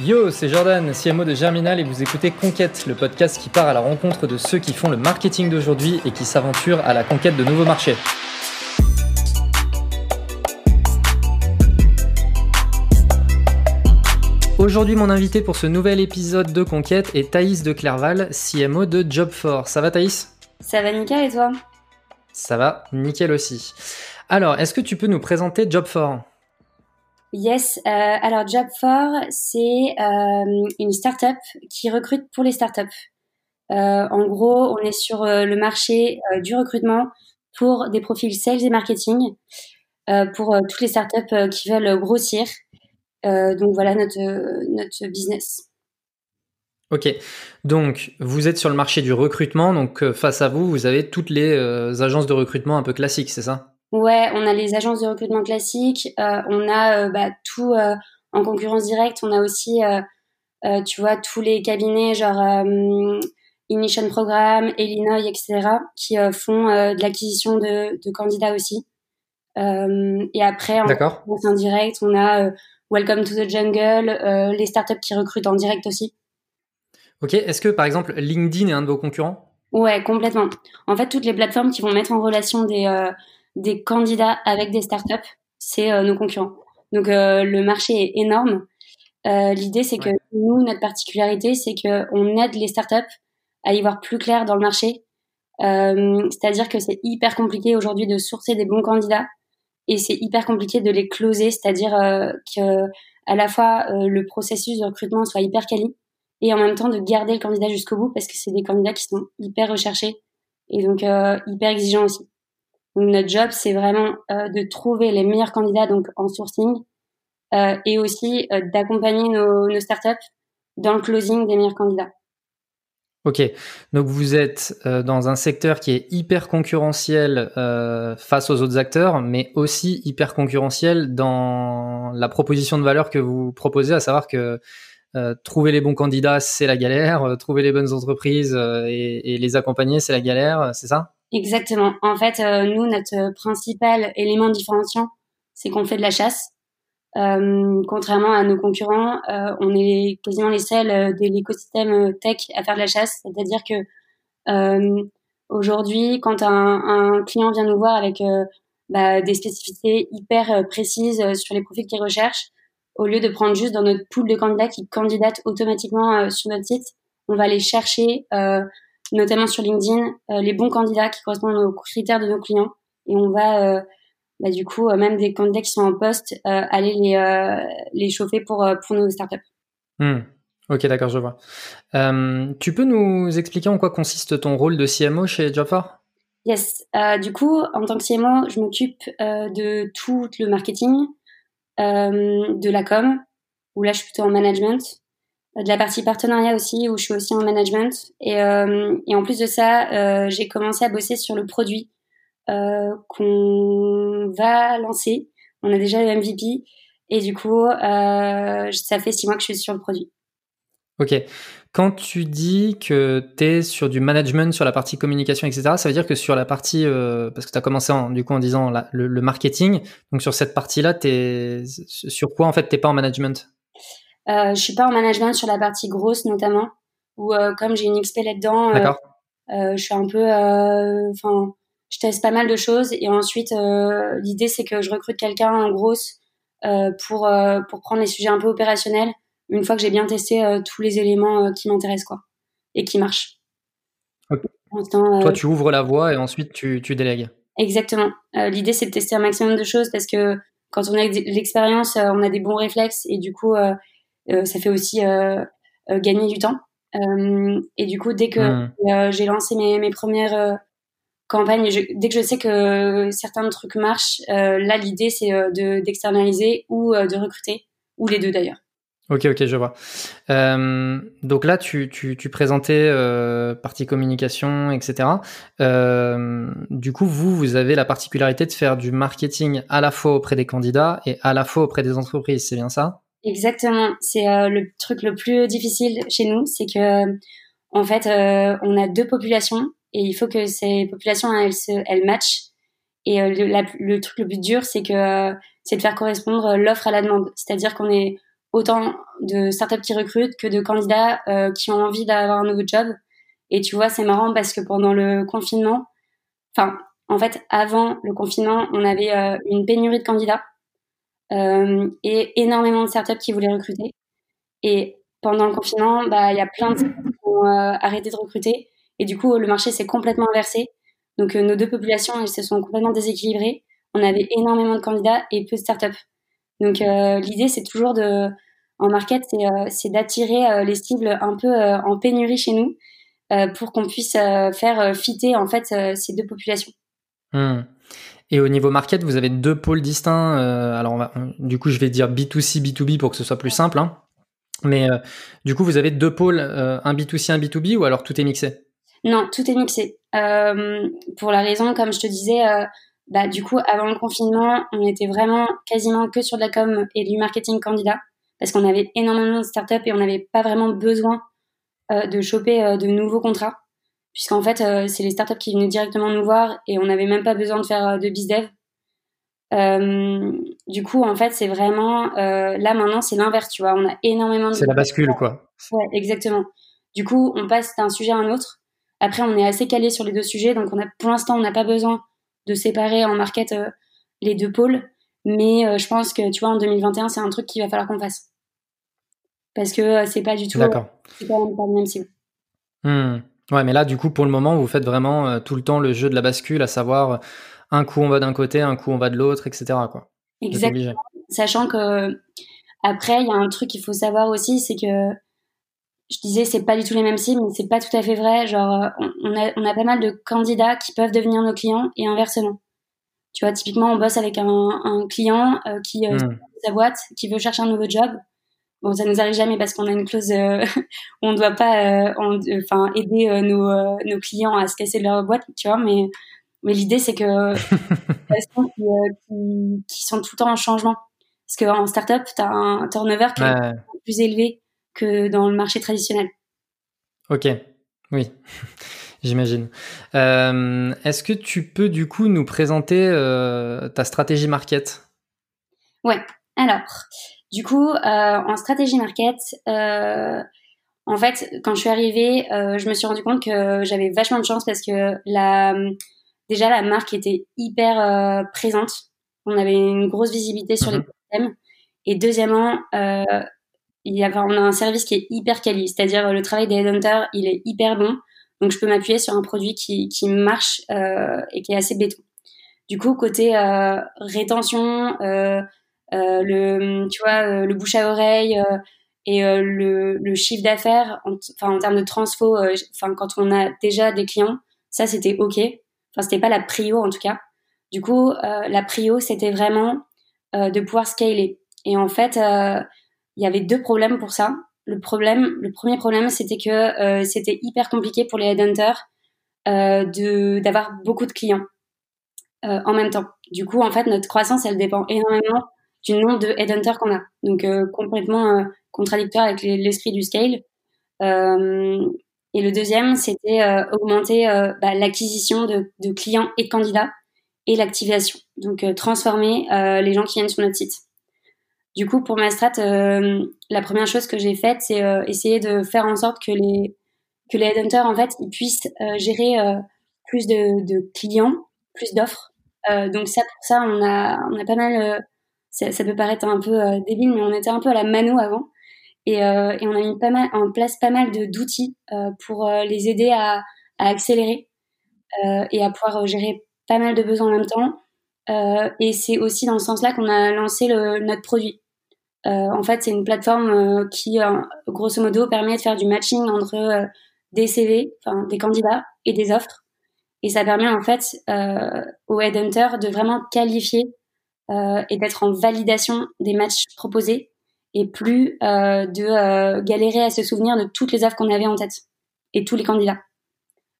Yo, c'est Jordan, CMO de Germinal et vous écoutez Conquête, le podcast qui part à la rencontre de ceux qui font le marketing d'aujourd'hui et qui s'aventurent à la conquête de nouveaux marchés. Aujourd'hui, mon invité pour ce nouvel épisode de Conquête est Thaïs de Clerval, CMO de Job4. Ça va Thaïs? Ça va nickel et toi? Ça va nickel aussi. Alors, est-ce que tu peux nous présenter Job4 Yes, euh, alors Job4, c'est euh, une startup qui recrute pour les startups. Euh, en gros, on est sur le marché du recrutement pour des profils sales et marketing, pour toutes les startups qui veulent grossir. donc voilà notre, notre business. Ok, donc vous êtes sur le marché du recrutement, donc face à vous, vous avez toutes les agences de recrutement un peu classiques, c'est ça? Ouais, on a les agences de recrutement classiques, euh, on a euh, bah, tout euh, en concurrence directe, on a aussi, tu vois, tous les cabinets genre Ignition Programme, Illinois, etc., qui font de l'acquisition de, de, candidats aussi. et après, en concurrence indirect, on a Welcome to the Jungle, les startups qui recrutent en direct aussi. Ok, est-ce que par exemple LinkedIn est un de vos concurrents? Ouais, complètement. En fait, toutes les plateformes qui vont mettre en relation des des candidats avec des startups, c'est euh, nos concurrents. Donc euh, le marché est énorme. Euh, l'idée, c'est que nous, notre particularité, c'est qu'on aide les startups à y voir plus clair dans le marché. c'est-à-dire que c'est hyper compliqué aujourd'hui de sourcer des bons candidats et c'est hyper compliqué de les closer, c'est-à-dire que à la fois le processus de recrutement soit hyper quali et en même temps de garder le candidat jusqu'au bout parce que c'est des candidats qui sont hyper recherchés et donc hyper exigeants aussi notre job, c'est vraiment euh, de trouver les meilleurs candidats donc en sourcing euh, et aussi euh, d'accompagner nos, startups dans le closing des meilleurs candidats. Ok, donc vous êtes dans un secteur qui est hyper concurrentiel face aux autres acteurs, mais aussi hyper concurrentiel dans la proposition de valeur que vous proposez, à savoir que trouver les bons candidats, c'est la galère, trouver les bonnes entreprises et les accompagner, c'est la galère, c'est ça? Exactement. En fait, euh, nous, notre principal élément différenciant, c'est qu'on fait de la chasse. Euh, contrairement à nos concurrents, euh, on est quasiment les seuls euh, de l'écosystème tech à faire de la chasse. C'est-à-dire que aujourd'hui, quand un, un, client vient nous voir avec bah, des spécificités hyper précises sur les profils qu'il recherche, au lieu de prendre juste dans notre pool de candidats qui candidatent automatiquement sur notre site, on va aller chercher notamment sur LinkedIn, euh, les bons candidats qui correspondent aux critères de nos clients. Et on va, euh, bah, du coup, euh, même des candidats qui sont en poste, aller les, les chauffer pour, pour nos startups. Hmm. Ok, d'accord, je vois. tu peux nous expliquer en quoi consiste ton rôle de CMO chez Jobfor? Yes. du coup, en tant que CMO, je m'occupe de tout le marketing, de la com, où là, je suis plutôt en management, de la partie partenariat aussi, où je suis aussi en management. Et, euh, en plus de ça, euh, j'ai commencé à bosser sur le produit euh, qu'on va lancer. On a déjà le MVP. Et du coup, euh, ça fait six mois que je suis sur le produit. Ok. Quand tu dis que tu es sur du management, sur la partie communication, etc., ça veut dire que sur la partie, euh, parce que tu as commencé en, du coup en disant le, le, marketing, donc sur cette partie-là, sur quoi en fait t'es pas en management? Euh, je suis pas en management sur la partie grosse notamment, où euh, comme j'ai une XP là-dedans, euh, euh, je suis un peu, enfin, je teste pas mal de choses et ensuite l'idée c'est que je recrute quelqu'un en grosse pour pour prendre les sujets un peu opérationnels une fois que j'ai bien testé tous les éléments qui m'intéressent quoi et qui marchent. Toi, tu ouvres la voie et ensuite tu, tu délègues. Exactement. L'idée, c'est de tester un maximum de choses parce que quand on a de l'expérience, on a des bons réflexes et du coup, ça fait aussi euh, euh, gagner du temps. et du coup, dès que hmm. j'ai lancé mes, mes premières campagnes, dès que je sais que certains trucs marchent, là, l'idée, c'est de d'externaliser ou de recruter, ou les deux d'ailleurs. Ok, ok, je vois. Euh, donc là, tu, tu, tu présentais euh, partie communication, etc. Euh, du coup, vous, vous avez la particularité de faire du marketing à la fois auprès des candidats et à la fois auprès des entreprises, c'est bien ça? Exactement. C'est euh, le truc le plus difficile chez nous, c'est que en fait, euh, on a deux populations et il faut que ces populations elles se, elles matchent. Et euh, le, le, truc le plus dur, c'est que c'est de faire correspondre l'offre à la demande. C'est-à-dire qu'on est autant de startups qui recrutent que de candidats qui ont envie d'avoir un nouveau job. Et tu vois, c'est marrant parce que pendant le confinement, enfin, en fait, avant le confinement, on avait une pénurie de candidats et énormément de startups qui voulaient recruter. Et pendant le confinement, bah, il y a plein de startups qui ont arrêté de recruter. Et du coup, le marché s'est complètement inversé. Donc, nos deux populations, elles se sont complètement déséquilibrées on avait énormément de candidats et peu de startups. Donc euh, l'idée c'est toujours de en market c'est euh, d'attirer euh, les cibles un peu en pénurie chez nous pour qu'on puisse faire fitter en fait ces deux populations. Hmm. Et au niveau market, vous avez deux pôles distincts. alors, du coup, je vais dire B2C, B2B pour que ce soit plus simple. Hein. Mais du coup, vous avez deux pôles, un B2C, un B2B, ou alors tout est mixé? Non, tout est mixé. pour la raison, comme je te disais, bah, du coup, avant le confinement, on était vraiment quasiment que sur de la com et du marketing candidat parce qu'on avait énormément de startups et on n'avait pas vraiment besoin euh, de choper euh, de nouveaux contrats puisqu'en fait, euh, c'est les startups qui venaient directement nous voir et on n'avait même pas besoin de faire de bizdev. du coup, en fait, c'est vraiment là maintenant, c'est l'inverse, tu vois. On a énormément de. C'est la bascule, quoi. Ouais, exactement. Du coup, on passe d'un sujet à un autre. Après, on est assez calé sur les deux sujets, donc on a, pour l'instant, on n'a pas besoin de séparer en market euh, les deux pôles. Mais euh, je pense que, tu vois, en 2021, c'est un truc qu'il va falloir qu'on fasse. Parce que euh, c'est pas du tout. D'accord. C'est pas, la même cible. Hmm. Ouais, mais là, du coup, pour le moment, vous faites vraiment tout le temps le jeu de la bascule, à savoir un coup on va d'un côté, un coup on va de l'autre, etc. Quoi. Exactement. Sachant que après, il y a un truc qu'il faut savoir aussi, c'est que je disais c'est pas du tout les mêmes cibles, mais c'est pas tout à fait vrai. Genre, euh, on a, on a pas mal de candidats qui peuvent devenir nos clients et inversement. Tu vois, typiquement, on bosse avec un, un client euh, qui euh, hmm. sa boîte, qui veut chercher un nouveau job. Bon, ça nous arrive jamais parce qu'on a une clause euh, où on doit pas, enfin, aider nos, nos clients à se casser de leur boîte, tu vois. Mais, mais l'idée c'est que qui, qui, qui, sont tout le temps en changement. Parce qu'en startup, tu as un turnover qui est plus élevé que dans le marché traditionnel. Ok, oui, j'imagine. Euh, est-ce que tu peux du coup nous présenter euh, ta stratégie market? Ouais, alors, du coup, euh, en stratégie market, en fait, quand je suis arrivée, je me suis rendu compte que j'avais vachement de chance parce que la, déjà la marque était hyper présente. On avait une grosse visibilité sur les mhm. problèmes. Et deuxièmement, il y a, on a un service qui est hyper quali, c'est-à-dire le travail des headhunters, il est hyper bon. Donc je peux m'appuyer sur un produit qui, qui marche euh, et qui est assez béton. Du coup, côté euh, rétention, euh, euh le, tu vois, euh, le bouche à oreille euh, et le, le, chiffre d'affaires, enfin en termes de transfo, enfin quand on a déjà des clients, ça c'était ok. Enfin c'était pas la prio en tout cas. Du coup, la prio c'était vraiment de pouvoir scaler. Et en fait, il y avait deux problèmes pour ça. Le problème, le premier problème, c'était que euh, c'était hyper compliqué pour les headhunters euh, de d'avoir beaucoup de clients euh, en même temps. Du coup, en fait, notre croissance, elle dépend énormément du nombre de headhunters qu'on a. Donc euh, complètement euh, contradictoire avec l'esprit du scale. et le deuxième, c'était augmenter bah, l'acquisition de, clients et de candidats et l'activation. Donc transformer les gens qui viennent sur notre site. Du coup, pour ma strat, euh, la première chose que j'ai faite, c'est euh, essayer de faire en sorte que les que les headhunters en fait ils puissent euh, gérer plus de, de, clients, plus d'offres. donc ça, pour ça, on a on a pas mal. Ça, ça, peut paraître un peu débile, mais on était un peu à la mano avant. Et, et, on a mis pas mal en place pas mal d'outils pour les aider à, à accélérer et à pouvoir gérer pas mal de besoins en même temps. et c'est aussi dans ce sens-là qu'on a lancé le, notre produit. Euh, en fait, c'est une plateforme euh, qui, euh, grosso modo, permet de faire du matching entre des CV, enfin des candidats et des offres. Et ça permet en fait aux headhunters de vraiment qualifier et d'être en validation des matchs proposés et plus de galérer à se souvenir de toutes les offres qu'on avait en tête et tous les candidats.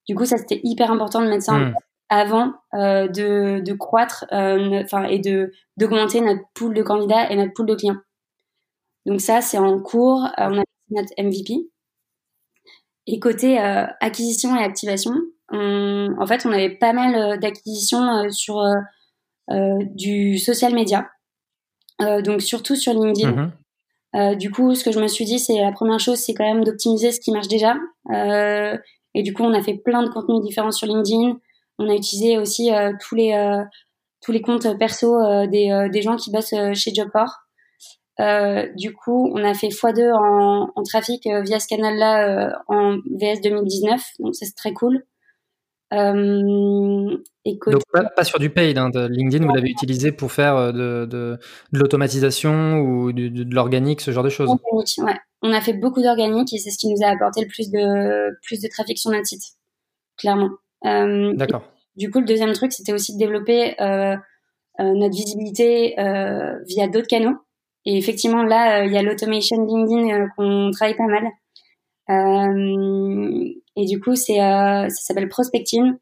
Du coup, ça c'était hyper important de mettre ça en hmm. place avant de, de croître enfin et de d'augmenter notre pool de candidats et notre pool de clients. Donc ça, c'est en cours. Euh, on a notre MVP. Et côté euh, acquisition et activation, en fait, on avait pas mal euh, d'acquisitions sur du social media. donc surtout sur LinkedIn. du coup, ce que je me suis dit, c'est la première chose, c'est quand même d'optimiser ce qui marche déjà. et du coup, on a fait plein de contenus différents sur LinkedIn. On a utilisé aussi tous les tous les comptes perso des, des gens qui bossent chez Jobport. du coup, on a fait x2 en, en trafic via ce canal-là en VS 2019, donc ça c'est très cool. Euh, Donc pas, sur du paid, hein, de LinkedIn, vous l'avez utilisé pour faire euh, de, de, de l'automatisation ou de, de, l'organique, ce genre de choses. ouais. On a fait beaucoup d'organique et c'est ce qui nous a apporté le plus de plus de trafic sur notre site, clairement. Euh, D'accord. Du coup, le deuxième truc, c'était aussi de développer euh notre visibilité via d'autres canaux. Et effectivement, là, il y a l'automation LinkedIn qu'on travaille pas mal. Euh, et du coup, c'est euh, ça s'appelle prospecting.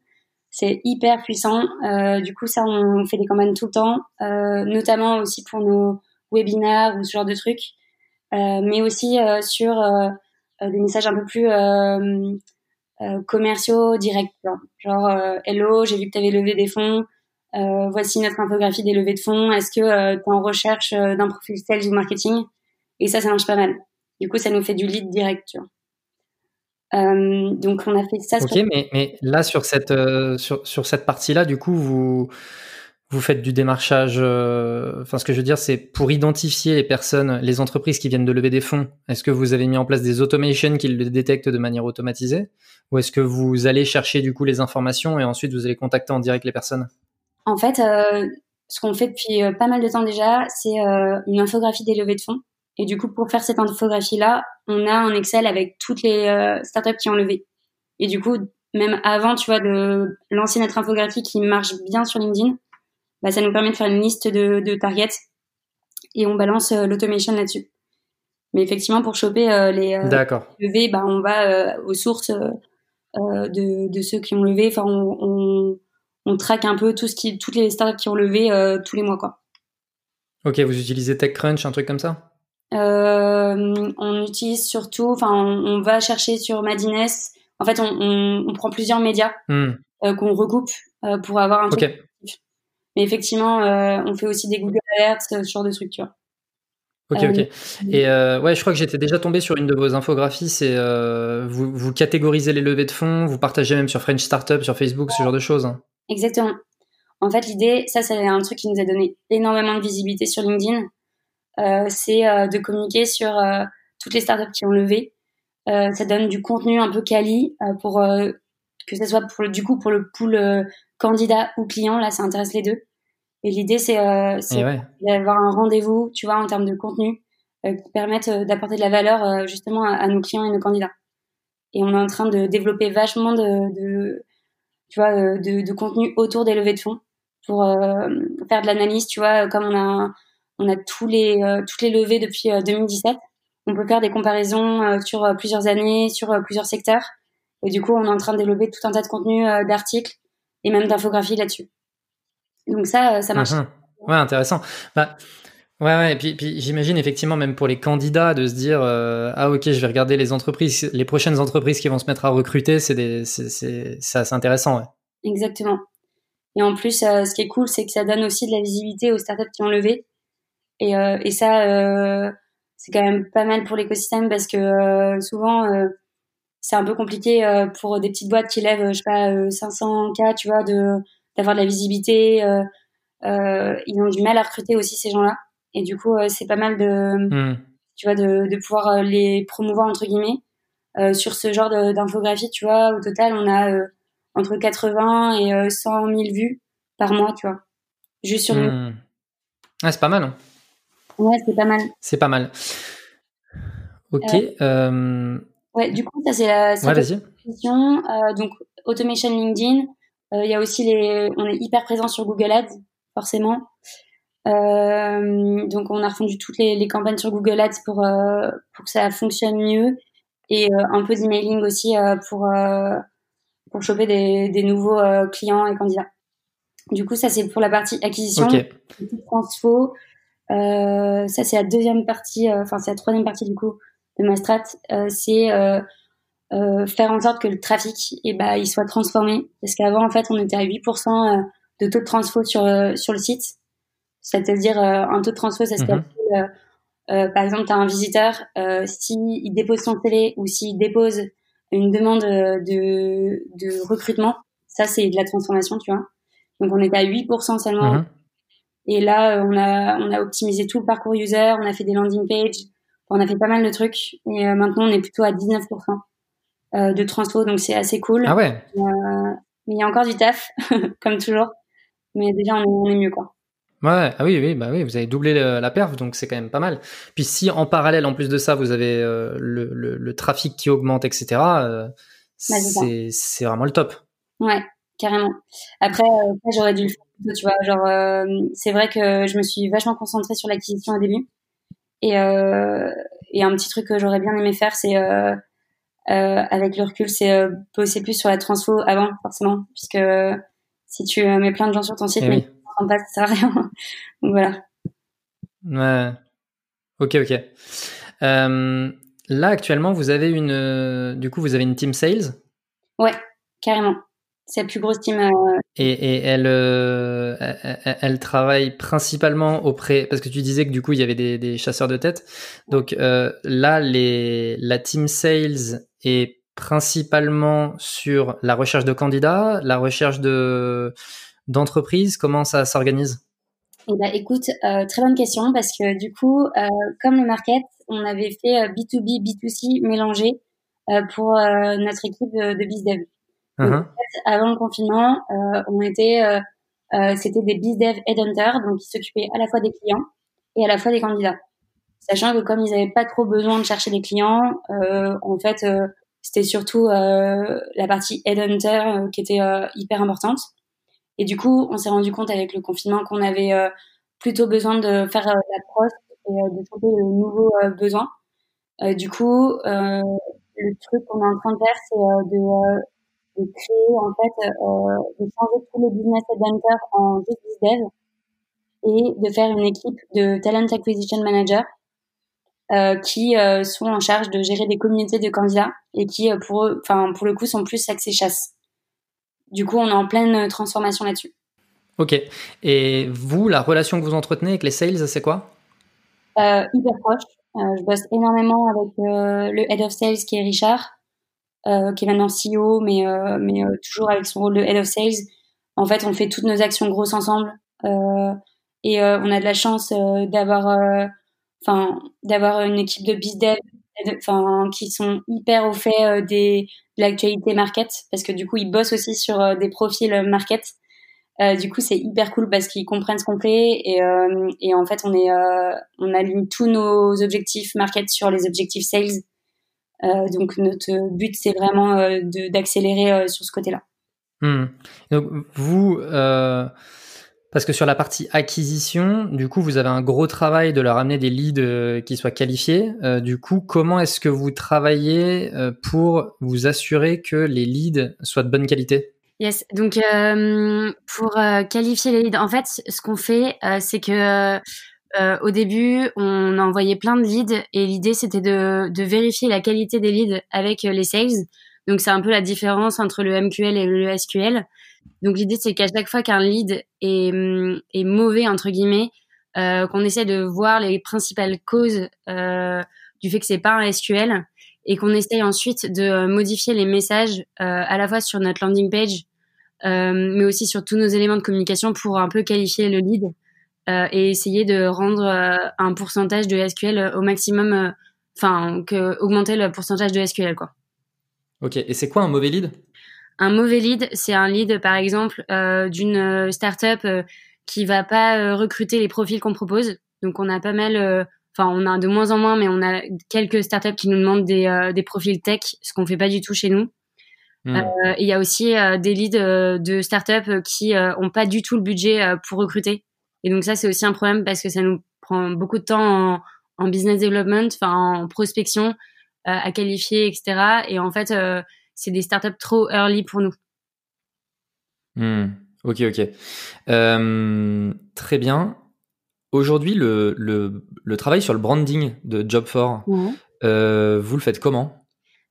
C'est hyper puissant. Euh, du coup, ça, on fait des campagnes tout le temps, notamment aussi pour nos webinaires ou ce genre de trucs, mais aussi sur des messages un peu plus commerciaux directs. Genre, hello, j'ai vu que tu avais levé des fonds. voici notre infographie des levées de fonds. Est-ce que tu es en recherche d'un profil sales ou marketing? Et ça, ça marche pas mal. Du coup, ça nous fait du lead direct. Tu vois. Euh, donc on a fait ça. Ok, mais, mais là sur cette euh, sur, sur cette partie-là, du coup vous vous faites du démarchage. Euh, enfin, ce que je veux dire, c'est pour identifier les personnes, les entreprises qui viennent de lever des fonds. Est-ce que vous avez mis en place des automations qui le détectent de manière automatisée, ou est-ce que vous allez chercher du coup les informations et ensuite vous allez contacter en direct les personnes? En fait, ce qu'on fait depuis pas mal de temps déjà, c'est une infographie des levées de fonds. Et du coup, pour faire cette infographie-là, on a un Excel avec toutes les euh, startups qui ont levé. Et du coup, même avant, tu vois, de lancer notre infographie qui marche bien sur LinkedIn, bah, ça nous permet de faire une liste de, de targets et on balance euh, l'automation là-dessus. Mais effectivement, pour choper euh, les levées, bah, on va aux sources de, de, ceux qui ont levé. Enfin, on, on, on, traque un peu tout ce qui, toutes les startups qui ont levé tous les mois, quoi. Ok, vous utilisez TechCrunch, un truc comme ça? Euh, on utilise surtout, enfin, on, va chercher sur Madines. En fait, on, prend plusieurs médias hmm. euh, qu'on recoupe euh, pour avoir un truc. Mais effectivement, on fait aussi des Google Alerts, ce genre de structure. Ok, ok. Et ouais, je crois que j'étais déjà tombé sur une de vos infographies. C'est vous, vous catégorisez les levées de fonds, vous partagez même sur French Startup, sur Facebook, ce genre de choses. Exactement. En fait, l'idée, ça, c'est un truc qui nous a donné énormément de visibilité sur LinkedIn. Euh, c'est euh, de communiquer sur euh, toutes les startups qui ont levé. ça donne du contenu un peu quali pour que ce soit pour le, du coup pour le pool candidat ou client. Là, ça intéresse les deux. Et l'idée, c'est d'avoir un rendez-vous, tu vois, en termes de contenu, qui permettent d'apporter de la valeur justement à, nos clients et nos candidats. Et on est en train de développer vachement de, de tu vois, de, de, contenu autour des levées de fonds pour faire de l'analyse, tu vois, comme on a on a tous les, euh, toutes les levées depuis 2017. Euh, on peut faire des comparaisons euh, sur plusieurs années, sur plusieurs secteurs. Et du coup, on est en train de développer tout un tas de contenus, d'articles et même d'infographies là-dessus. Donc ça, ça marche. Ouais, intéressant. Bah, ouais, ouais, et puis, puis j'imagine effectivement même pour les candidats de se dire ah ok, je vais regarder les entreprises, les prochaines entreprises qui vont se mettre à recruter, c'est c'est c'est assez intéressant. Ouais. Exactement. Et en plus, ce qui est cool, c'est que ça donne aussi de la visibilité aux startups qui ont levé et, euh, et ça, euh, c'est quand même pas mal pour l'écosystème parce que euh, souvent, c'est un peu compliqué pour des petites boîtes qui lèvent, je sais pas, 500 k, tu vois, de d'avoir de la visibilité. ils ont du mal à recruter aussi ces gens-là. Et du coup, c'est pas mal de, hmm. tu vois, de, de pouvoir les promouvoir entre guillemets. Euh, sur ce genre d'infographie, tu vois, au total, on a euh, entre 80 et 100 000 vues par mois, tu vois, juste sur nous. Hmm. Ah, c'est pas mal. Hein. Ouais, c'est pas mal. C'est pas mal. Ok. Euh, euh, ouais, du coup, ça c'est la ouais. Euh, donc, automation LinkedIn. Il y a aussi les. On est hyper présent sur Google Ads, forcément. donc, on a refondu toutes les, les, campagnes sur Google Ads pour, pour que ça fonctionne mieux. Et un peu d'emailing aussi pour, pour choper des, des nouveaux clients et candidats. Du coup, ça c'est pour la partie acquisition. Okay. Transfo, euh, ça, c'est la deuxième partie, euh, enfin, c'est la troisième partie du coup de ma strat. Euh, c'est faire en sorte que le trafic, et eh ben, il soit transformé. Parce qu'avant, en fait, on était à 8% de taux de transfo sur, sur le site. C'est-à-dire un taux de transfo, ça se mhm. par exemple, tu as un visiteur, s'il dépose son télé ou s'il dépose une demande de, de recrutement, ça c'est de la transformation, tu vois. Donc on était à 8% seulement. Mhm. Et là, on a, on a optimisé tout le parcours user, on a fait des landing pages, on a fait pas mal de trucs. Et maintenant, on est plutôt à 19% de transfo, donc c'est assez cool. Ah ouais. mais il y a encore du taf, comme toujours. Mais déjà, on est, on est mieux, quoi. Ouais, ah oui, oui, bah oui, vous avez doublé la perf, donc c'est quand même pas mal. Puis si en parallèle, en plus de ça, vous avez euh, le, le, trafic qui augmente, etc., euh, bah, c'est vraiment le top. Ouais, carrément. Après, euh, j'aurais dû le faire, tu vois. Genre, c'est vrai que je me suis vachement concentrée sur l'acquisition au début. Et, et un petit truc que j'aurais bien aimé faire, c'est avec le recul, c'est bosser plus sur la transfo avant, forcément, puisque si tu mets plein de gens sur ton site, eh en ça sert à rien. Donc voilà. Ouais. Ok, ok. Euh, là, actuellement, vous avez une, euh, du coup, vous avez une team sales? Ouais, carrément. C'est la plus grosse team. Euh, et, et elle, elle, travaille principalement auprès, parce que tu disais que du coup, il y avait des, des chasseurs de tête. Donc là, les, la team sales est principalement sur la recherche de candidats, la recherche de d'entreprise Comment ça s'organise? Eh ben, écoute, euh, très bonne question parce que du coup, euh, comme le market, on avait fait B2B, euh, B2C mélangé pour notre équipe de, de BizDev. Uh-huh. avant le confinement, on était, c'était des BizDev headhunters, donc ils s'occupaient à la fois des clients et à la fois des candidats. Sachant que comme ils n'avaient pas trop besoin de chercher des clients, en fait, c'était surtout la partie headhunter qui était hyper importante. Et du coup, on s'est rendu compte avec le confinement qu'on avait euh, plutôt besoin de faire euh, la prose et euh, de trouver de nouveaux besoins. du coup, le truc qu'on est en train de faire, c'est de, de, créer, en fait, de changer tous les business adventures en juste dev et de faire une équipe de talent acquisition manager euh, qui euh, sont en charge de gérer des communautés de candidats et qui, pour enfin pour le coup, sont plus axés chasse. Du coup, on est en pleine transformation là-dessus. Ok. Et vous, la relation que vous entretenez avec les sales, c'est quoi? Euh, Hyper proche. Euh, je bosse énormément avec euh, le head of sales qui est Richard, euh, qui est maintenant CEO, mais, mais toujours avec son rôle de head of sales. En fait, on fait toutes nos actions grosses ensemble. et on a de la chance d'avoir enfin d'avoir une équipe de bizdev enfin qui sont hyper au fait des de l'actualité market parce que du coup ils bossent aussi sur euh, des profils market. Euh, du coup, c'est hyper cool parce qu'ils comprennent ce qu'on fait et, euh, et, en fait, on est, on aligne tous nos objectifs market sur les objectifs sales. Donc, notre but, c'est vraiment d'accélérer sur ce côté-là. Hmm. Donc, vous, parce que sur la partie acquisition, du coup, vous avez un gros travail de leur amener des leads euh, qui soient qualifiés. Euh, du coup, comment est-ce que vous travaillez euh, pour vous assurer que les leads soient de bonne qualité? Yes, donc pour qualifier les leads, en fait, ce qu'on fait, c'est que au début, on a envoyé plein de leads et l'idée, c'était de, vérifier la qualité des leads avec les sales. Donc, c'est un peu la différence entre le MQL et le SQL. Donc l'idée c'est qu'à chaque fois qu'un lead est, mm, mauvais entre guillemets, euh, qu'on essaie de voir les principales causes euh, du fait que c'est pas un SQL et qu'on essaye ensuite de modifier les messages euh, à la fois sur notre landing page, euh, mais aussi sur tous nos éléments de communication pour un peu qualifier le lead euh, et essayer de rendre euh, un pourcentage de SQL au maximum, enfin que augmenter le pourcentage de SQL quoi. Ok, et c'est quoi un mauvais lead? Un mauvais lead, c'est un lead, par exemple, euh, d'une euh, startup euh, qui va pas euh, recruter les profils qu'on propose. Donc, on a pas mal, enfin, on a de moins en moins, mais on a quelques startups qui nous demandent des, des profils tech, ce qu'on fait pas du tout chez nous. Hmm. Il y a aussi des leads de startups qui ont pas du tout le budget pour recruter. Et donc ça, c'est aussi un problème parce que ça nous prend beaucoup de temps en, en business development, enfin en prospection, à qualifier, etc. Et en fait, c'est des startups trop early pour nous. Hmm. Ok, ok. Euh, très bien. Aujourd'hui, le, le, travail sur le branding de Job4, euh, vous le faites comment?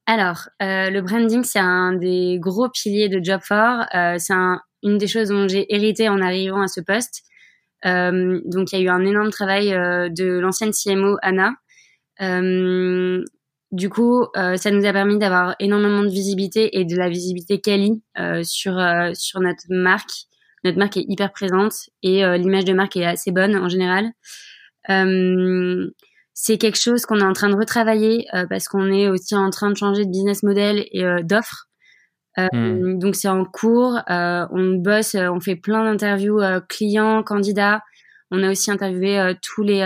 Alors, euh, le branding, c'est un des gros piliers de Job4. c'est une des choses dont j'ai hérité en arrivant à ce poste. Donc il y a eu un énorme travail de l'ancienne CMO Anna. du coup, ça nous a permis d'avoir énormément de visibilité et de la visibilité quali sur sur notre marque. Notre marque est hyper présente et l'image de marque est assez bonne en général. c'est quelque chose qu'on est en train de retravailler parce qu'on est aussi en train de changer de business model et d'offres. Euh, hmm. Donc c'est en cours. Euh, on bosse, euh, on fait plein d'interviews clients, candidats. On a aussi interviewé tous les,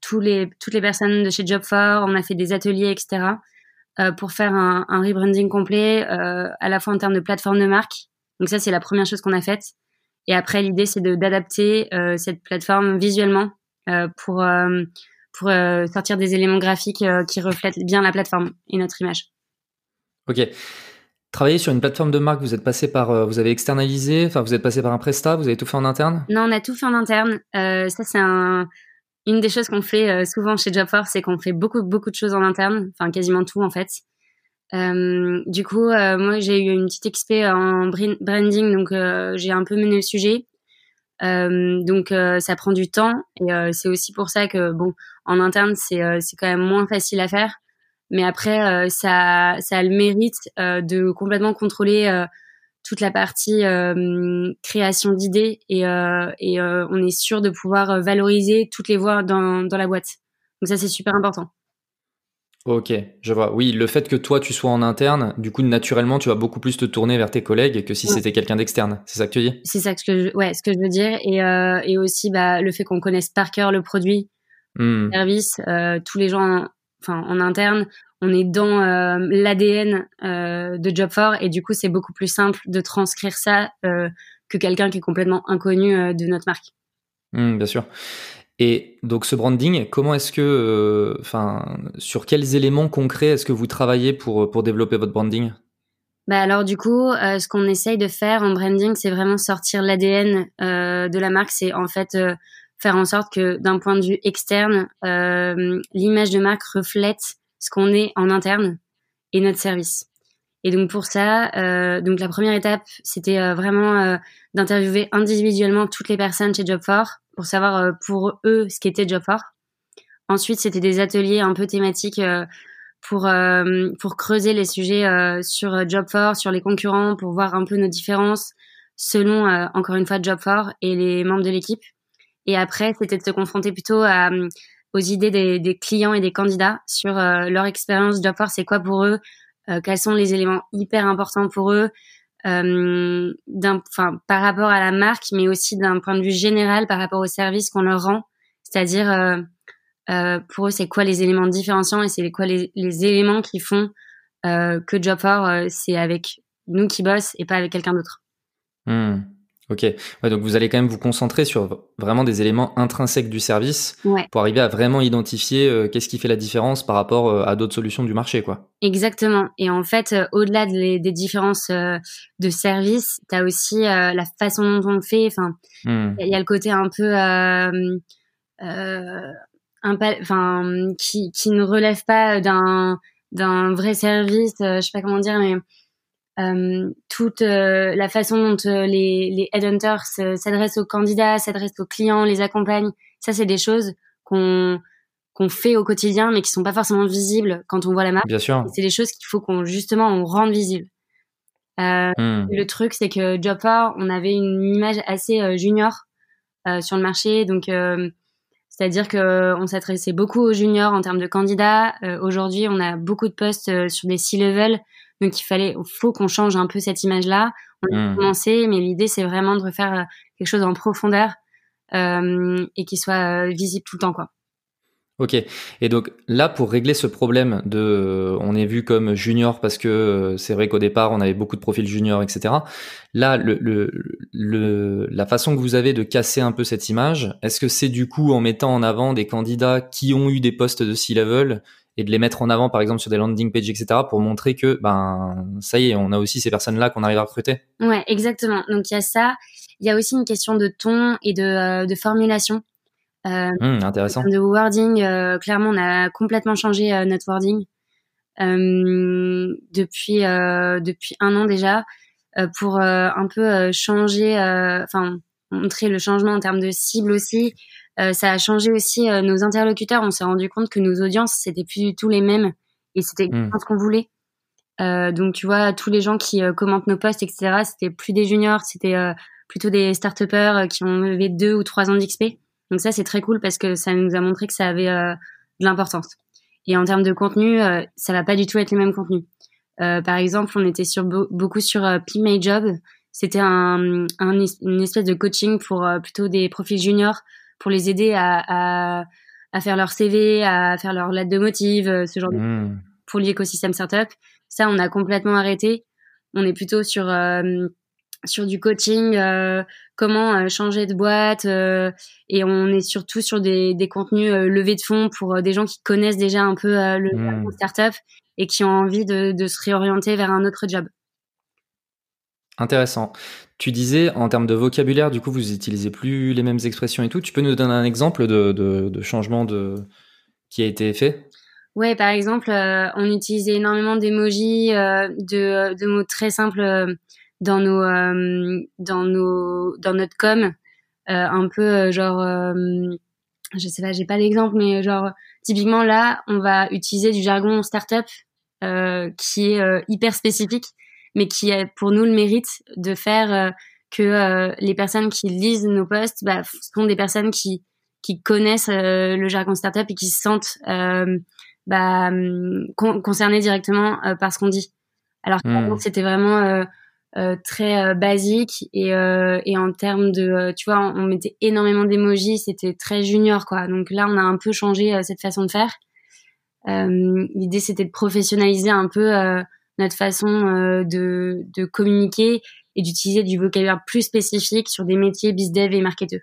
tous les, toutes les personnes de chez Job4. On a fait des ateliers, etc. pour faire un, un rebranding complet, à la fois en termes de plateforme de marque. Donc ça c'est la première chose qu'on a faite. Et après l'idée c'est d'adapter cette plateforme visuellement pour pour sortir des éléments graphiques qui reflètent bien la plateforme et notre image. Ok. Travailler sur une plateforme de marque, vous êtes passé par, euh, vous avez externalisé, enfin vous êtes passé par un prestat, vous avez tout fait en interne? Non, on a tout fait en interne. Euh, ça c'est un, une des choses qu'on fait euh, souvent chez Jobforce, c'est qu'on fait beaucoup beaucoup de choses en interne, enfin quasiment tout en fait. Euh, du coup, euh, moi j'ai eu une petite expé en branding, donc j'ai un peu mené le sujet. donc ça prend du temps et c'est aussi pour ça que bon, en interne c'est c'est quand même moins facile à faire. Mais après, euh, ça, ça a le mérite euh, de complètement contrôler euh, toute la partie création d'idées et, et on est sûr de pouvoir valoriser toutes les voix dans, dans la boîte. Donc ça, c'est super important. Ok, je vois. Oui, le fait que toi tu sois en interne, du coup naturellement tu vas beaucoup plus te tourner vers tes collègues que si c'était quelqu'un d'externe. C'est ça que tu dis? C'est ça que je, ouais, ce que je veux dire. Et, et aussi bah, le fait qu'on connaisse par cœur le produit, mmh. le service, tous les gens enfin en interne, on est dans euh, l'ADN euh, de Job4 et du coup c'est beaucoup plus simple de transcrire ça euh, que quelqu'un qui est complètement inconnu de notre marque. Mmh, bien sûr. Et donc ce branding, comment est-ce que, enfin, sur quels éléments concrets est-ce que vous travaillez pour pour développer votre branding? Bah alors du coup, ce qu'on essaye de faire en branding, c'est vraiment sortir l'ADN de la marque. C'est en fait faire en sorte que d'un point de vue externe, euh, l'image de marque reflète ce qu'on est en interne et notre service. Et donc pour ça, euh, donc la première étape, c'était euh, vraiment d'interviewer individuellement toutes les personnes chez Job4 pour savoir pour eux ce qu'était Job4. Ensuite, c'était des ateliers un peu thématiques pour pour creuser les sujets sur Job4, sur les concurrents, pour voir un peu nos différences selon encore une fois Job4 et les membres de l'équipe. Et après, c'était de se confronter plutôt à, euh, aux idées des, des, clients et des candidats sur euh, leur expérience job c'est quoi pour eux, euh, quels sont les éléments hyper importants pour eux, euh, par rapport à la marque, mais aussi d'un point de vue général par rapport au service qu'on leur rend. C'est-à-dire euh, pour eux, c'est quoi les éléments différenciants et c'est quoi les, les, éléments qui font que job c'est avec nous qui bossent et pas avec quelqu'un d'autre. Mmh. Ok, donc vous allez quand même vous concentrer sur vraiment des éléments intrinsèques du service pour arriver à vraiment identifier euh, qu'est-ce qui fait la différence par rapport euh, à d'autres solutions du marché, quoi. Exactement. Et en fait, euh, au-delà des différences de service, tu as aussi la façon dont on le fait. Enfin, hmm. il y a le côté un peu, enfin, qui, qui ne relève pas d'un d'un vrai service. je sais pas comment dire, mais toute euh, la façon dont euh, les, les headhunters s'adressent aux candidats, s'adressent aux clients, les accompagnent, ça c'est des choses qu'on qu'on fait au quotidien mais qui sont pas forcément visibles quand on voit la marque. Bien sûr. C'est des choses qu'il faut qu'on justement on rende visibles. Euh, hmm. Le truc c'est que Jobfor, on avait une image assez junior sur le marché, donc c'est-à-dire que on s'adressait beaucoup aux juniors en termes de candidats. Aujourd'hui, on a beaucoup de postes sur des C-level donc il fallait, faut qu'on change un peu cette image-là. On a hmm. commencé, mais l'idée c'est vraiment de refaire euh, quelque chose en profondeur euh, et qui soit euh, visible tout le temps, quoi. Ok. Et donc là, pour régler ce problème de, on est vu comme junior parce que c'est vrai qu'au départ on avait beaucoup de profils juniors, etc. Là, le, le, le, la façon que vous avez de casser un peu cette image, est-ce que c'est du coup en mettant en avant des candidats qui ont eu des postes de C-level et de les mettre en avant, par exemple, sur des landing pages, etc., pour montrer que, ben, ça y est, on a aussi ces personnes-là qu'on arrive à recruter. Ouais, exactement. Donc, il y a ça. Il y a aussi une question de ton et de, euh, de formulation. Euh, mmh, intéressant. De wording, euh, clairement, on a complètement changé euh, notre wording depuis depuis un an déjà pour un peu changer. Enfin, montré le changement en termes de cible aussi. Ça a changé aussi nos interlocuteurs. On s'est rendu compte que nos audiences c'était plus du tout les mêmes et c'était mmh. ce qu'on voulait. donc tu vois, tous les gens qui commentent nos posts, etc. C'était plus des juniors, c'était plutôt des start qui ont levé deux ou trois ans d'XP. Donc ça c'est très cool parce que ça nous a montré que ça avait de l'importance. Et en termes de contenu, ça va pas du tout être les mêmes contenus. Euh, par exemple, on était sur beaucoup sur euh, My Job. C'était un, un, une espèce de coaching pour euh, plutôt des profils juniors pour les aider à, à, à, faire leur CV, à faire leur lettre de motive, euh, ce genre de mmh. pour l'écosystème startup. Ça, on a complètement arrêté. On est plutôt sur sur du coaching, euh, comment changer de boîte, euh, et on est surtout sur des, des contenus levés de fonds pour des gens qui connaissent déjà un peu le mmh. startup et qui ont envie de, de, se réorienter vers un autre job. Intéressant. Tu disais en termes de vocabulaire, du coup, vous utilisez plus les mêmes expressions et tout. Tu peux nous donner un exemple de, de, changement de qui a été fait? Ouais, par exemple, euh, on utilisait énormément d'émojis, euh, de, de, mots très simples euh, dans nos dans nos dans notre com, un peu genre, je sais pas, j'ai pas l'exemple, mais genre typiquement là, on va utiliser du jargon startup qui est hyper spécifique, mais qui a pour nous le mérite de faire euh, que les personnes qui lisent nos posts bah, sont des personnes qui qui connaissent le jargon startup et qui se sentent bah, concernées directement par ce qu'on dit. Alors que mmh. c'était vraiment très basique et, et en termes de, tu vois, on, mettait énormément d'émojis, c'était très junior quoi. Donc là, on a un peu changé cette façon de faire. Euh, l'idée, c'était de professionnaliser un peu euh, notre façon euh, de, de communiquer et d'utiliser du vocabulaire plus spécifique sur des métiers bizdev et marketeux.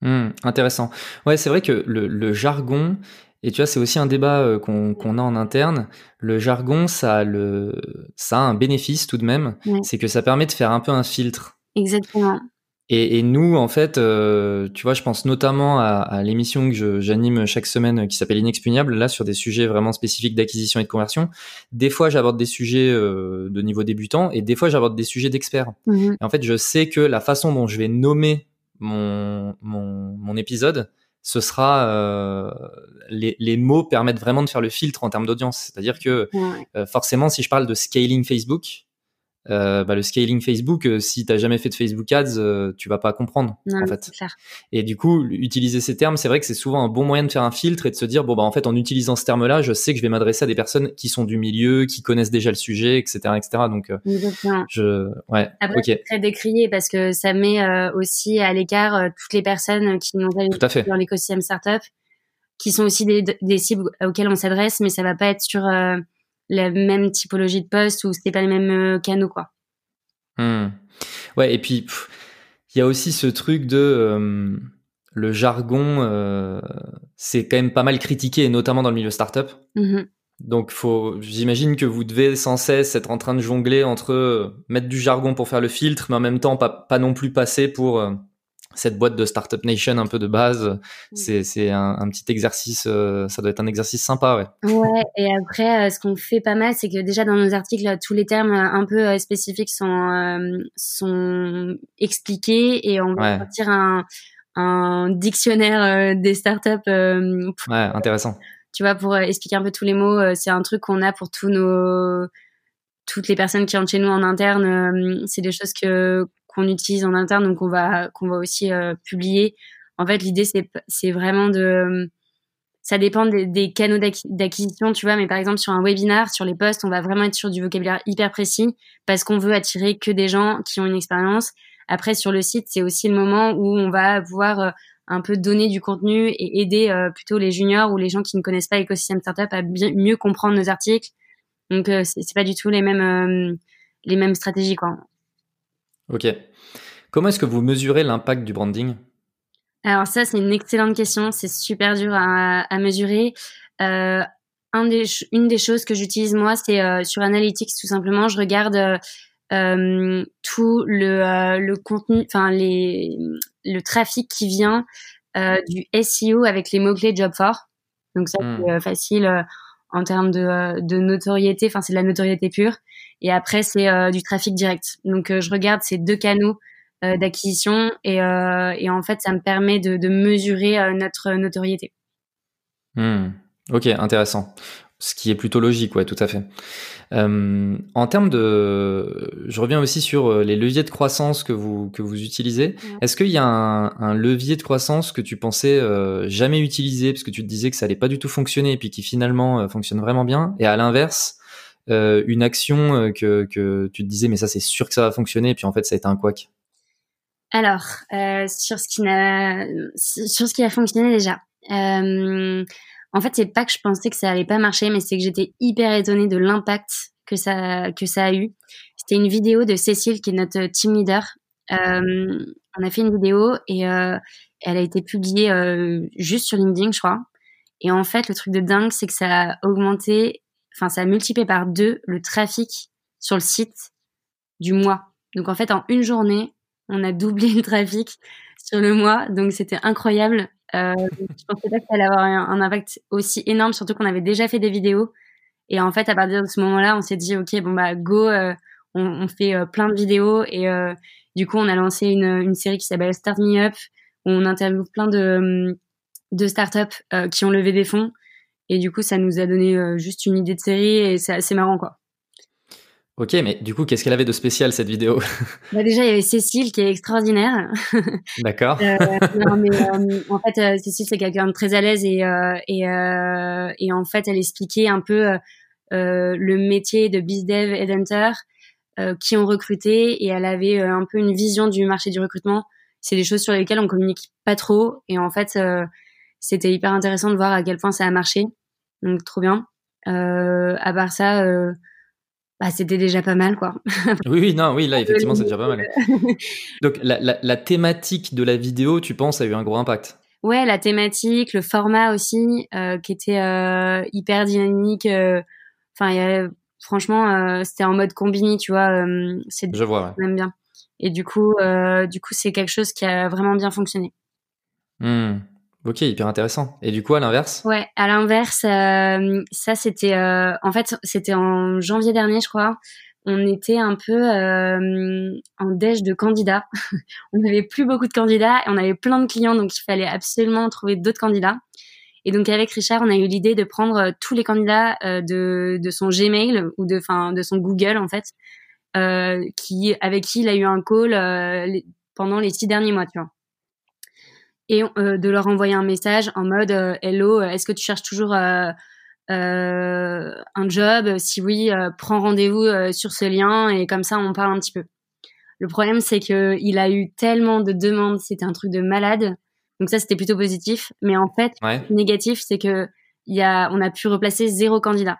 Mmh, intéressant. Ouais, c'est vrai que le, le, jargon, et tu vois, c'est aussi un débat qu'on a en interne. Le jargon, ça a, le, ça a un bénéfice tout de même, c'est que ça permet de faire un peu un filtre. Exactement. Et, et, nous, en fait, euh, tu vois, je pense notamment à, à l'émission que j'anime chaque semaine qui s'appelle Inexpugnable, là, sur des sujets vraiment spécifiques d'acquisition et de conversion. Des fois, j'aborde des sujets euh, de niveau débutant et des fois, j'aborde des sujets d'experts. Mhm. En fait, je sais que la façon dont je vais nommer mon, mon, mon épisode, ce sera euh, les, les, mots permettent vraiment de faire le filtre en termes d'audience. C'est-à-dire que euh, forcément, si je parle de scaling Facebook, euh, bah, le scaling Facebook, euh, si t'as jamais fait de Facebook Ads, euh, tu vas pas comprendre en fait. Et du coup, utiliser ces termes, c'est vrai que c'est souvent un bon moyen de faire un filtre et de se dire bon bah en fait en utilisant ce terme-là, je sais que je vais m'adresser à des personnes qui sont du milieu, qui connaissent déjà le sujet, etc., etc. Donc je ouais. Après, c'est très décrié parce que ça met aussi à l'écart toutes les personnes qui n'ont pas eu dans l'écosystème startup, qui sont aussi des, des cibles auxquelles on s'adresse, mais ça va pas être sur la même typologie de poste ou c'était pas les mêmes euh, canaux quoi. Hmm. Ouais et puis il y a aussi ce truc de euh, le jargon euh, c'est quand même pas mal critiqué notamment dans le milieu startup. Mm Donc faut j'imagine que vous devez sans cesse être en train de jongler entre mettre du jargon pour faire le filtre mais en même temps pas, pas non plus passer pour cette boîte de Startup Nation un peu de base, c'est, c'est un, un, petit exercice, euh, ça doit être un exercice sympa, ouais. Ouais, et après, euh, ce qu'on fait pas mal, c'est que déjà dans nos articles, tous les termes euh, un peu spécifiques sont, sont expliqués et on va sortir un, un dictionnaire des startups. ouais, intéressant. Tu vois, pour expliquer un peu tous les mots, c'est un truc qu'on a pour tous nos toutes les personnes qui entrent chez nous en interne, c'est des choses que qu'on utilise en interne, donc on va qu'on va aussi euh, publier. En fait, l'idée c'est c'est vraiment de ça dépend des, canaux d'acquisition, tu vois, mais par exemple sur un webinar, sur les posts, on va vraiment être sur du vocabulaire hyper précis parce qu'on veut attirer que des gens qui ont une expérience. Après, sur le site, c'est aussi le moment où on va pouvoir euh, un peu donner du contenu et aider euh, plutôt les juniors ou les gens qui ne connaissent pas l'écosystème startup à bien, mieux comprendre nos articles. Donc, c'est pas du tout les mêmes les mêmes stratégies, quoi. Ok. Comment est-ce que vous mesurez l'impact du branding? Alors ça, c'est une excellente question. C'est super dur à, mesurer. Euh, une des choses que j'utilise moi, c'est euh, sur Analytics tout simplement. Je regarde euh, tout le, contenu, enfin les le trafic qui vient du SEO avec les mots clés Job for. Donc ça, c'est hmm. facile en termes de, de notoriété. Enfin, c'est de la notoriété pure. Et après, c'est du trafic direct. Donc je regarde ces deux canaux d'acquisition et, et, en fait, ça me permet de, de mesurer notre notoriété. Hmm. Ok, intéressant. Ce qui est plutôt logique, ouais, tout à fait. Euh, en termes de, je reviens aussi sur euh, les leviers de croissance que vous que vous utilisez. Est-ce qu'il y a un, levier de croissance que tu pensais euh, jamais utiliser parce que tu te disais que ça allait pas du tout fonctionner et puis qui finalement fonctionne vraiment bien Et à l'inverse, une action que que tu te disais mais ça c'est sûr que ça va fonctionner et puis en fait ça a été un couac. Alors sur ce qui n'a sur ce qui a fonctionné déjà. En fait, c'est pas que je pensais que ça allait pas marcher, mais c'est que j'étais hyper étonnée de l'impact que ça que ça a eu. C'était une vidéo de Cécile qui est notre team leader. Euh, on a fait une vidéo et euh, elle a été publiée euh, juste sur LinkedIn, je crois. Et en fait, le truc de dingue, c'est que ça a augmenté, enfin, ça a multiplié par deux le trafic sur le site du mois. Donc en fait, en une journée, on a doublé le trafic sur le mois. Donc c'était incroyable. Euh, je pensais pas que ça allait avoir un, impact aussi énorme, surtout qu'on avait déjà fait des vidéos. Et en fait, à partir de ce moment-là, on s'est dit, OK, bon, bah, go, euh, on, fait euh, plein de vidéos. Et euh, du coup, on a lancé une, une série qui s'appelle Start Me Up, où on interviewe plein de, de startups qui ont levé des fonds. Et du coup, ça nous a donné juste une idée de série et c'est assez marrant, quoi. Ok, mais du coup, qu'est-ce qu'elle avait de spécial cette vidéo? Bah Déjà, il y avait Cécile qui est extraordinaire. D'accord. euh, euh en fait, euh, Cécile, c'est quelqu'un de très à l'aise et, euh, et, et, en fait, elle expliquait un peu le métier de BizDev Headhunter, qui ont recruté et elle avait un peu une vision du marché du recrutement. C'est des choses sur lesquelles on communique pas trop et en fait, c'était hyper intéressant de voir à quel point ça a marché. Donc, trop bien. à part ça bah, c'était déjà pas mal, quoi. oui, oui, non, oui, là, effectivement, c'est déjà pas mal. Donc, la, la, la, thématique de la vidéo, tu penses, a eu un gros impact? Ouais, la thématique, le format aussi, euh, qui était euh, hyper dynamique. Euh, enfin, franchement, euh, c'était en mode combini, tu vois. Euh, c'est Je vois. Même bien. Et du coup, du coup, c'est quelque chose qui a vraiment bien fonctionné. Mmh. Ok, hyper intéressant. Et du coup, à l'inverse? Ouais, à l'inverse, euh, ça c'était, euh, en fait, c'était en janvier dernier, je crois. On était un peu euh, en déj de candidats. on n'avait plus beaucoup de candidats et on avait plein de clients, donc il fallait absolument trouver d'autres candidats. Et donc avec Richard, on a eu l'idée de prendre tous les candidats de, son Gmail ou de, enfin, de son Google en fait, qui avec qui il a eu un call pendant les six derniers mois, tu vois et euh, de leur envoyer un message en mode euh, Hello, est-ce que tu cherches toujours euh, un job? Si oui, prends rendez-vous sur ce lien et comme ça on parle un petit peu. Le problème c'est que il a eu tellement de demandes, c'était un truc de malade. Donc ça c'était plutôt positif, mais en fait négatif c'est que il y a on a pu replacer zéro candidat.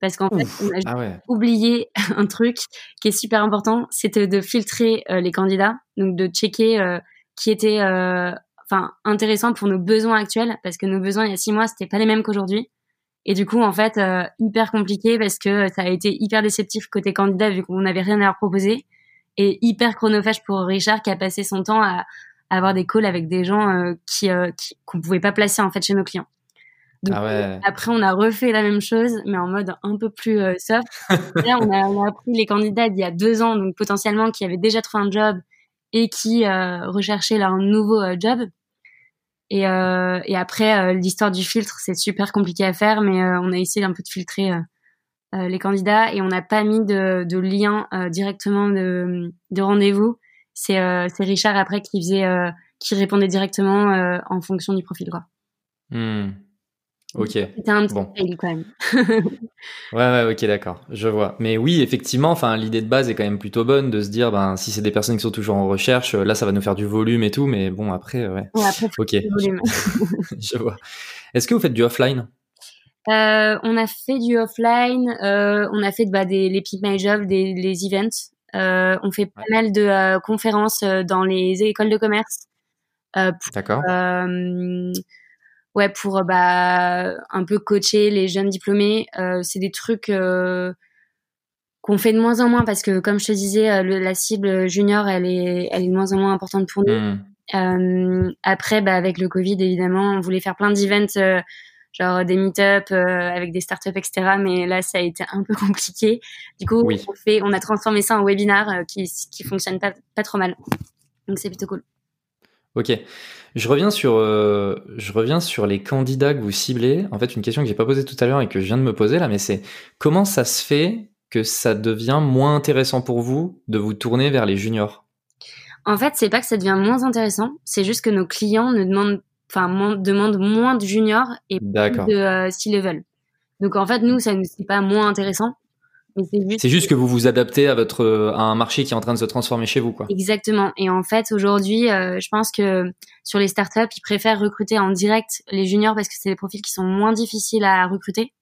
Parce qu'en fait on a ah oublié un truc qui est super important, c'était de filtrer les candidats, donc de checker qui était enfin intéressant pour nos besoins actuels parce que nos besoins il y a six mois c'était pas les mêmes qu'aujourd'hui et du coup en fait euh, hyper compliqué parce que ça a été hyper déceptif côté candidat vu qu'on n'avait rien à leur proposer et hyper chronophage pour Richard qui a passé son temps à, avoir des calls avec des gens euh, qui euh, qu'on pouvait pas placer en fait chez nos clients. Donc, ah après on a refait la même chose mais en mode un peu plus soft. Là on a, on a appris les candidats d'il y a deux ans donc potentiellement qui avaient déjà trouvé un job et qui euh, recherchaient leur nouveau euh, job. Et, euh, et après, l'histoire du filtre, c'est super compliqué à faire, mais on a essayé un peu de filtrer les candidats et on n'a pas mis de, de lien directement de, de rendez-vous. C'est Richard après qui faisait, qui répondait directement en fonction du profil, quoi. Hmm. Ok. C'était un petit bon. quand même. ouais, ouais, ok, d'accord. Je vois. Mais oui, effectivement, enfin, l'idée de base est quand même plutôt bonne de se dire, ben, si c'est des personnes qui sont toujours en recherche, là, ça va nous faire du volume et tout, mais bon, après, ouais. ouais après, ok. je vois. Est-ce que vous faites du offline? Euh, On a fait du offline. Euh, on a fait bah, des, les Pick My Job, des les events. Euh, on fait pas mal de euh, conférences euh, dans les écoles de commerce. Euh, D'accord ouais pour euh, bah un peu coacher les jeunes diplômés euh, c'est des trucs euh, qu'on fait de moins en moins parce que comme je te disais la cible junior elle est elle est de moins en moins importante pour nous mmh. après bah avec le covid évidemment on voulait faire plein d'events genre des meet-up avec des startups etc mais là ça a été un peu compliqué du coup on fait on a transformé ça en webinar qui qui fonctionne pas pas trop mal Donc c'est plutôt cool. Ok, je reviens sur euh, je reviens sur les candidats que vous ciblez. En fait, une question que j'ai pas posée tout à l'heure et que je viens de me poser là, mais c'est comment ça se fait que ça devient moins intéressant pour vous de vous tourner vers les juniors? En fait, c'est pas que ça devient moins intéressant, c'est juste que nos clients ne demandent enfin demandent moins de juniors et plus de euh, C-level. Donc en fait, nous, ça c'est pas moins intéressant, c'est juste... que vous vous adaptez à votre à un marché qui est en train de se transformer chez vous, quoi. Exactement. Et en fait, aujourd'hui, euh, je pense que sur les startups, ils préfèrent recruter en direct les juniors parce que c'est des profils qui sont moins difficiles à recruter.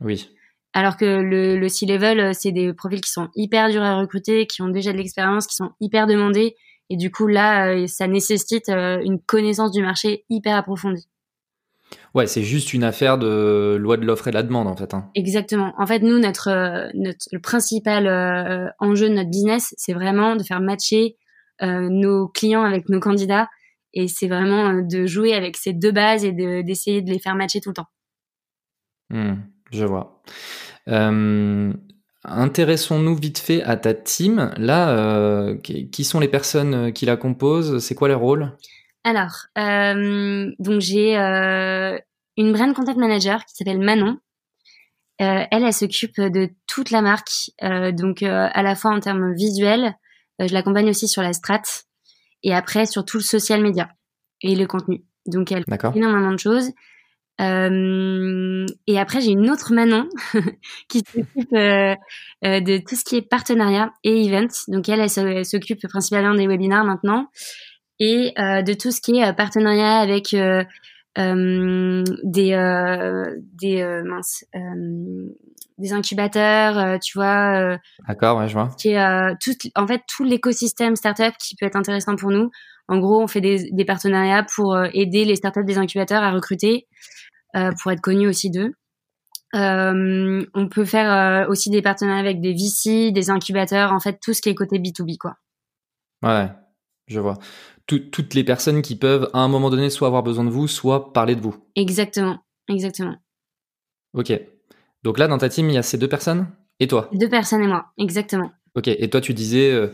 Oui. Alors que le, le C-level, euh, c'est des profils qui sont hyper durs à recruter, qui ont déjà de l'expérience, qui sont hyper demandés. Et du coup, là, euh, ça nécessite une connaissance du marché hyper approfondie. Ouais, c'est juste une affaire de loi de l'offre et de la demande en fait. Hein. Exactement. En fait, nous, notre, euh, notre le principal euh, enjeu de notre business, c'est vraiment de faire matcher euh, nos clients avec nos candidats, et c'est vraiment de jouer avec ces deux bases et d'essayer de, les faire matcher tout le temps. Hmm, je vois. Intéressons-nous vite fait à ta team. Là, qui sont les personnes qui la composent? C'est quoi les rôles alors, euh, donc j'ai euh, une brand content manager qui s'appelle Manon. Euh, elle, elle s'occupe de toute la marque, euh, donc euh, à la fois en termes visuels, je l'accompagne aussi sur la strat, et après sur tout le social media et le contenu. Donc elle fait énormément de choses. et après, j'ai une autre Manon qui s'occupe de tout ce qui est partenariat et event. Donc elle, elle s'occupe principalement des webinars maintenant et euh, de tout ce qui est euh, partenariat avec euh, des des mince des incubateurs, tu vois. D'accord, ouais, je vois. Qui est tout, en fait tout l'écosystème startup qui peut être intéressant pour nous. En gros, on fait des, des partenariats pour aider les startups des incubateurs à recruter, pour être connus aussi d'eux. On peut faire aussi des partenariats avec des VC, des incubateurs, en fait tout ce qui est côté B2B quoi. Ouais, je vois toutes les personnes qui peuvent à un moment donné soit avoir besoin de vous, soit parler de vous. Exactement, exactement. Ok. Donc là, dans ta team, il y a ces deux personnes et toi? Deux personnes et moi, exactement. Ok. Et toi, tu disais euh,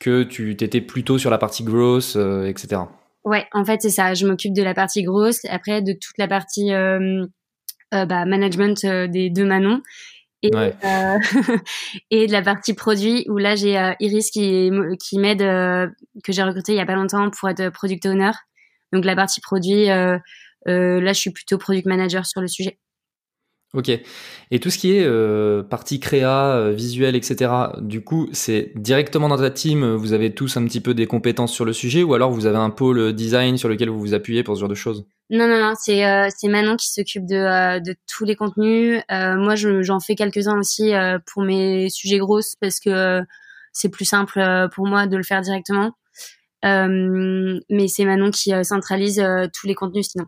que tu t'étais plutôt sur la partie grosse, euh, etc. Ouais, en fait, c'est ça. Je m'occupe de la partie grosse, après de toute la partie euh, bah, management des deux Manon et, euh, et de la partie produit où là j'ai euh, Iris qui, qui m'aide euh, que j'ai recruté il y a pas longtemps pour être product owner. Donc la partie produit, là je suis plutôt product manager sur le sujet. Ok. Et tout ce qui est partie créa, visuel, etc. Du coup, c'est directement dans ta team, vous avez tous un petit peu des compétences sur le sujet, ou alors vous avez un pôle design sur lequel vous vous appuyez pour ce genre de choses? Non, non, non. C'est euh, c'est Manon qui s'occupe de de tous les contenus. moi, j'en fais quelques uns aussi pour mes sujets grosses parce que c'est plus simple pour moi de le faire directement. mais c'est Manon qui centralise tous les contenus sinon.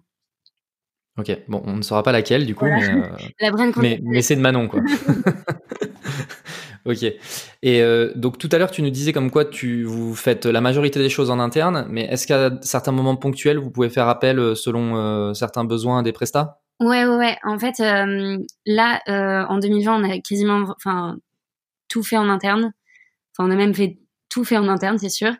Ok, bon, on ne saura pas laquelle du coup, mais, euh, mais, mais c'est de Manon quoi. ok. Et euh, donc tout à l'heure, tu nous disais comme quoi tu vous faites la majorité des choses en interne, mais est-ce qu'à certains moments ponctuels, vous pouvez faire appel euh, selon certains besoins des prestats? Ouais, ouais, ouais. En fait, là, en 2020, on a quasiment, enfin, tout fait en interne. Enfin, on a même fait tout fait en interne, c'est sûr.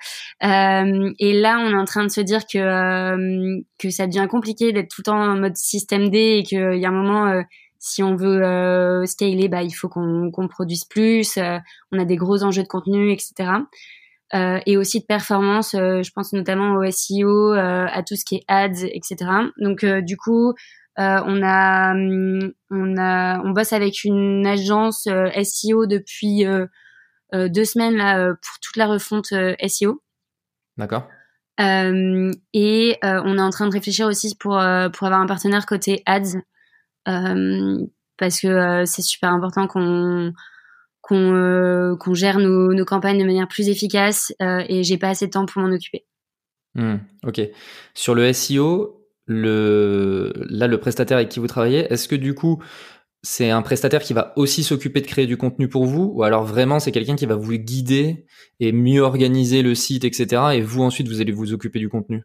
Euh, et là, on est en train de se dire que euh, que ça devient compliqué d'être tout le temps en mode système D et qu'il y a un moment, euh, si on veut euh, scaler, bah il faut qu'on produise plus. Euh, on a des gros enjeux de contenu, etc. et aussi de performance. je pense notamment au SEO, à tout ce qui est ads, etc. Donc du coup. on a, on a, on bosse avec une agence SEO depuis euh, deux semaines là euh, pour toute la refonte euh, SEO. D'accord. et on est en train de réfléchir aussi pour pour avoir un partenaire côté ads parce que c'est super important qu'on qu'on qu'on gère nos, campagnes de manière plus efficace et j'ai pas assez de temps pour m'en occuper. Hmm, ok. Sur le SEO, le là le prestataire avec qui vous travaillez, est-ce que du coup c'est un prestataire qui va aussi s'occuper de créer du contenu pour vous, ou alors vraiment c'est quelqu'un qui va vous guider et mieux organiser le site, etc. Et vous ensuite vous allez vous occuper du contenu?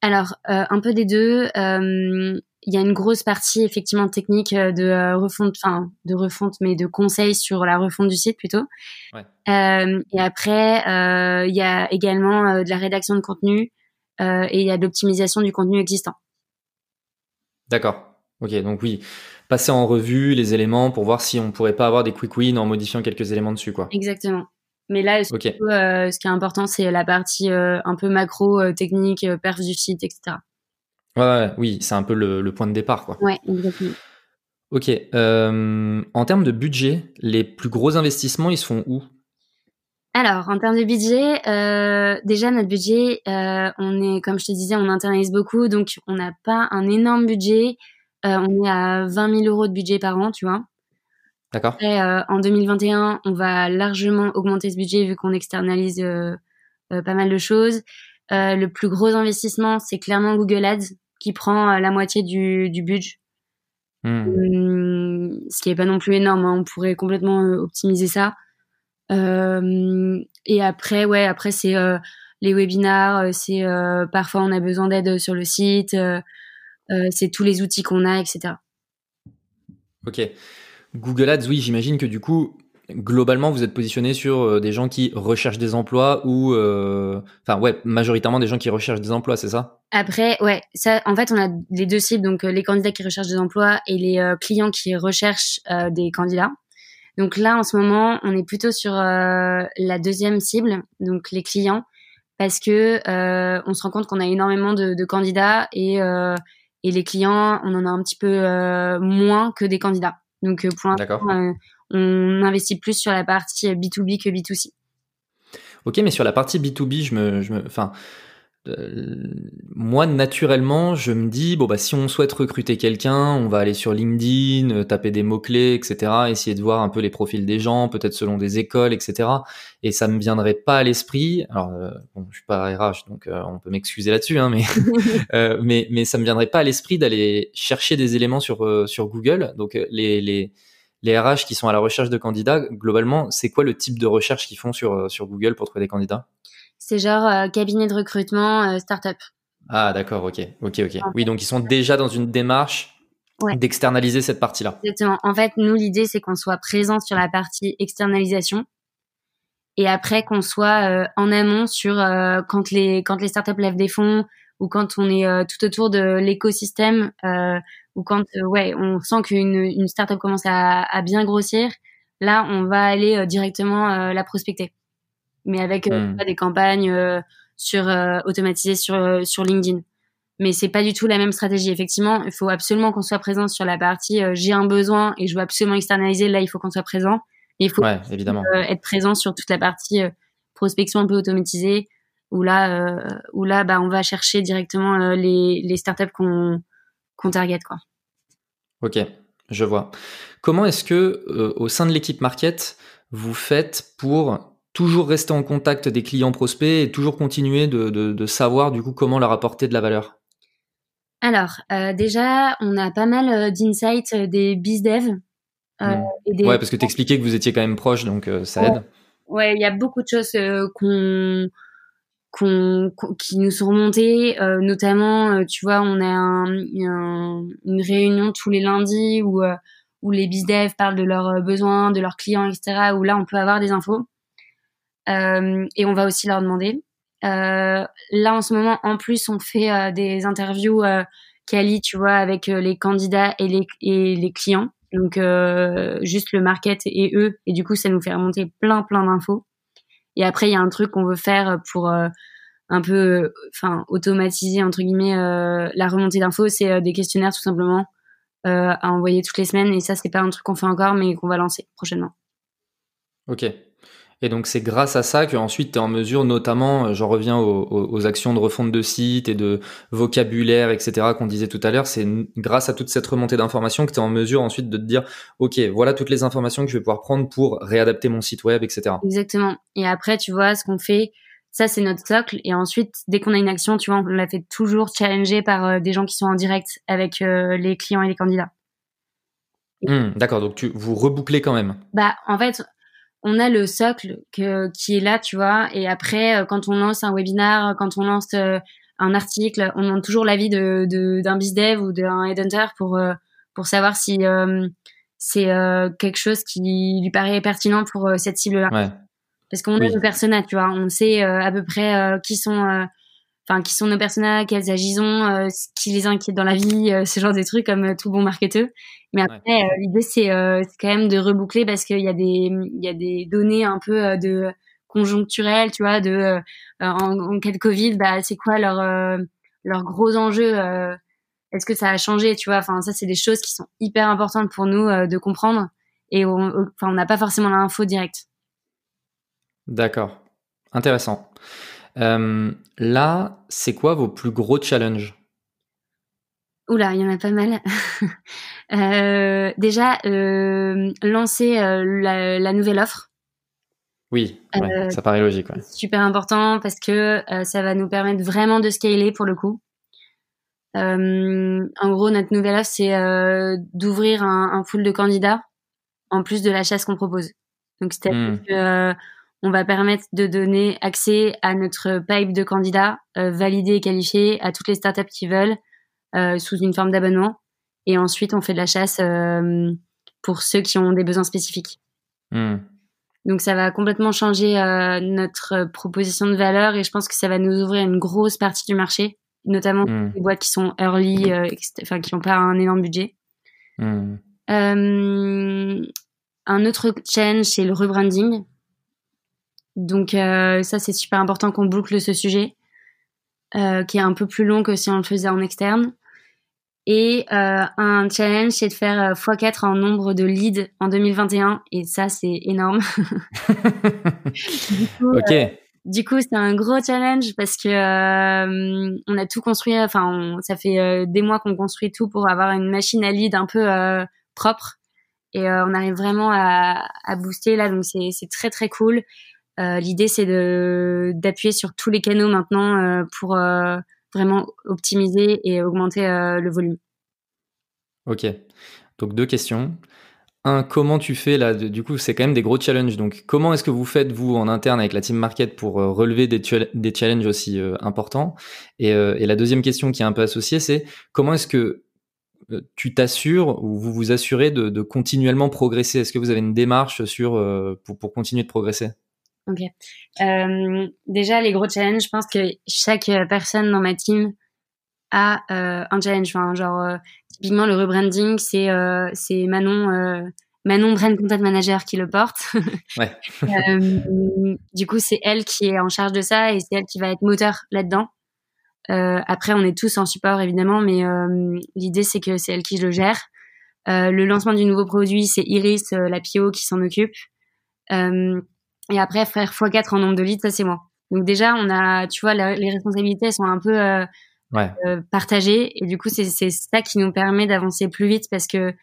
Alors, un peu des deux il y a une grosse partie effectivement technique euh, de euh, refonte, enfin de refonte, mais de conseils sur la refonte du site plutôt. Ouais. Euh, et après, euh, il y a également de la rédaction de contenu et il y a de l'optimisation du contenu existant. D'accord. Ok, donc oui, passer en revue les éléments pour voir si on pourrait pas avoir des quick wins en modifiant quelques éléments dessus, quoi. Exactement. Mais là, ce, qui est important, c'est la partie un peu macro, technique, perf du site, etc. Ouais, oui, c'est un peu le, point de départ, quoi. Ouais, exactement. Ok. Euh, en termes de budget, les plus gros investissements, ils se font où? Alors, en termes de budget, euh, déjà notre budget, euh, on est, comme je te disais, on internalise beaucoup, donc on n'a pas un énorme budget. on est à 20 000 euros de budget par an, tu vois. D'accord. en 2021, on va largement augmenter ce budget vu qu'on externalise pas mal de choses. le plus gros investissement, c'est clairement Google Ads qui prend euh, la moitié du, du budget. Hmm. Hum, ce qui est pas non plus énorme, hein. on pourrait complètement euh, optimiser ça. Euh, et après, ouais, après c'est euh, les webinars, c'est parfois on a besoin d'aide sur le site, c'est tous les outils qu'on a, etc. Ok. Google Ads, oui, j'imagine que du coup, globalement, vous êtes positionné sur euh, des gens qui recherchent des emplois ou, euh, enfin, ouais, majoritairement des gens qui recherchent des emplois, c'est ça? Après, ouais, ça, en fait, on a les deux cibles, donc euh, les candidats qui recherchent des emplois et les clients qui recherchent des candidats. Donc là, en ce moment, on est plutôt sur la deuxième cible, donc les clients, parce que on se rend compte qu'on a énormément de, de candidats et et les clients, on en a un petit peu moins que des candidats. Donc pour l'instant, on investit plus sur la partie B2B que B2C. Ok, mais sur la partie B2B, je me, je me, enfin, euh, moi naturellement, je me dis bon bah si on souhaite recruter quelqu'un, on va aller sur LinkedIn, euh, taper des mots clés, etc. Essayer de voir un peu les profils des gens, peut-être selon des écoles, etc. Et ça me viendrait pas à l'esprit. Alors euh, bon, je suis pas RH, donc on peut m'excuser là-dessus, hein, mais mais mais ça me viendrait pas à l'esprit d'aller chercher des éléments sur sur Google. Donc les les les RH qui sont à la recherche de candidats, globalement, c'est quoi le type de recherche qu'ils font sur, euh, sur Google pour trouver des candidats? C'est genre euh, cabinet de recrutement, euh, startup. Ah d'accord, ok, ok, ok. Oui, donc ils sont déjà dans une démarche d'externaliser cette partie-là. Exactement. En fait, nous, l'idée, c'est qu'on soit présent sur la partie externalisation et après qu'on soit en amont sur quand les quand les startups lèvent des fonds ou quand on est tout autour de l'écosystème ou quand euh, ouais, on sent qu'une une startup commence à, à, bien grossir, là, on va aller euh, directement euh, la prospecter. Mais avec hmm. des campagnes sur automatisées sur sur LinkedIn. Mais c'est pas du tout la même stratégie. Effectivement, il faut absolument qu'on soit présent sur la partie j'ai un besoin et je veux absolument externaliser. Là, il faut qu'on soit présent. il faut évidemment. être présent sur toute la partie prospection un peu automatisée où là, où là, bah, on va chercher directement les, les startups qu'on qu'on target, quoi. Ok, je vois. Comment est-ce que euh, au sein de l'équipe market, vous faites pour toujours rester en contact des clients prospects et toujours continuer de, savoir du coup comment leur apporter de la valeur Alors euh, déjà, on a pas mal euh, d'insights des bizdev. Mmh. Ouais, parce que tu expliquais que vous étiez quand même proche, donc ça aide. Ouais, il y a beaucoup de choses qu'on qui nous sont remontés, euh, notamment, euh, tu vois, on a un, une réunion tous les lundis où, euh, où les bizdev parlent de leurs besoins, de leurs clients, etc., où là, on peut avoir des infos. Et on va aussi leur demander. là, en ce moment, en plus, on fait des interviews quali, tu vois, avec les candidats et les, clients. Donc, juste le market et eux. Et du coup, ça nous fait remonter plein, plein d'infos. Et après, il y a un truc qu'on veut faire pour euh, un peu, enfin, automatiser entre guillemets euh, la remontée d'infos. C'est euh, des questionnaires tout simplement à envoyer toutes les semaines. Et ça, c'est pas un truc qu'on fait encore, mais qu'on va lancer prochainement. Ok. Et donc c'est grâce à ça qu'ensuite tu es en mesure, notamment, euh, j'en reviens aux, actions de refonte de site et de vocabulaire, etc. qu'on disait tout à l'heure, c'est grâce à toute cette remontée d'informations que tu es en mesure ensuite de te dire, ok, voilà toutes les informations que je vais pouvoir prendre pour réadapter mon site web, etc. Exactement. Et après, tu vois, ce qu'on fait, ça c'est notre socle. Et ensuite, dès qu'on a une action, tu vois, on la fait toujours challenger par euh, des gens qui sont en direct avec euh, les clients et les candidats. Mmh, d'accord, donc tu vous rebouclez quand même. Bah, en fait, on a le socle que, qui est là, tu vois. Et après, euh, quand on lance un webinar, quand on lance euh, un article, on demande toujours l'avis de d'un bizdev ou d'un headhunter pour pour savoir si c'est quelque chose qui lui paraît pertinent pour cette cible-là. Ouais. Parce qu'on a nos personas, tu vois, on sait à peu près qui sont enfin qui sont nos personnages, quels ont, euh, ce qui les inquiète dans la vie, euh, ce genre de trucs comme euh, tout bon marketeur. Mais après, l'idée c'est quand même de reboucler parce qu'il y a des il y a des données un peu de conjoncturelles, tu vois, de en, en, cas de Covid, bah c'est quoi leur leurs gros enjeux Est-ce que ça a changé, tu vois? Enfin ça c'est des choses qui sont hyper importantes pour nous de comprendre et on, enfin on n'a pas forcément l'info directe. D'accord, intéressant. Euh, là, c'est quoi vos plus gros challenges? Oula, il y en a pas mal. euh, déjà, euh, lancer la, la, nouvelle offre. Oui, ouais, ça paraît logique. Ouais. Super important parce que ça va nous permettre vraiment de scaler pour le coup. en gros, notre nouvelle offre, c'est d'ouvrir un, un, pool de candidats en plus de la chasse qu'on propose. Donc, c'est-à-dire hmm. que on va permettre de donner accès à notre pipe de candidats euh, validés et qualifiés à toutes les startups qui veulent euh, sous une forme d'abonnement. Et ensuite, on fait de la chasse euh, pour ceux qui ont des besoins spécifiques. Hmm. Donc, ça va complètement changer notre proposition de valeur et je pense que ça va nous ouvrir une grosse partie du marché, notamment hmm. les boîtes qui sont early, enfin qui n'ont pas un énorme budget. Hmm. un autre challenge, c'est le rebranding. Donc euh, ça, c'est super important qu'on boucle ce sujet, euh, qui est un peu plus long que si on le faisait en externe. Et euh, un challenge, c'est de faire x4 en nombre de leads en 2021. Et ça, c'est énorme. du coup, ok. du coup, c'est un gros challenge parce que on a tout construit. Enfin, ça fait des mois qu'on construit tout pour avoir une machine à lead un peu propre. Et on arrive vraiment à, à booster là, donc c'est très très cool. Euh, l'idée, c'est d'appuyer sur tous les canaux maintenant euh, pour euh, vraiment optimiser et augmenter le volume. Ok. Donc deux questions. Un, comment tu fais là Du coup, c'est quand même des gros challenges. Donc, comment est-ce que vous faites vous en interne avec la team market pour relever des, des challenges aussi importants? Et, la deuxième question qui est un peu associée, c'est comment est-ce que tu t'assures ou vous vous assurez de, continuellement progresser? Est-ce que vous avez une démarche sur pour continuer de progresser? Ok. Euh, déjà, les gros challenges, je pense que chaque personne dans ma team a euh, un challenge. Enfin, genre, euh, typiquement, le rebranding, c'est euh, c'est Manon, euh, Manon Brand Content Manager qui le porte. ouais. du coup, c'est elle qui est en charge de ça et c'est elle qui va être moteur là-dedans. après, on est tous en support, évidemment, mais l'idée, c'est que c'est elle qui le gère. le lancement du nouveau produit, c'est Iris, la PO, qui s'en occupe. Et après, faire x4 en nombre de leads, ça c'est moi. Donc déjà, on a, tu vois, les responsabilités sont un peu euh, euh, partagées. Et du coup, c'est ça qui nous permet d'avancer plus vite parce que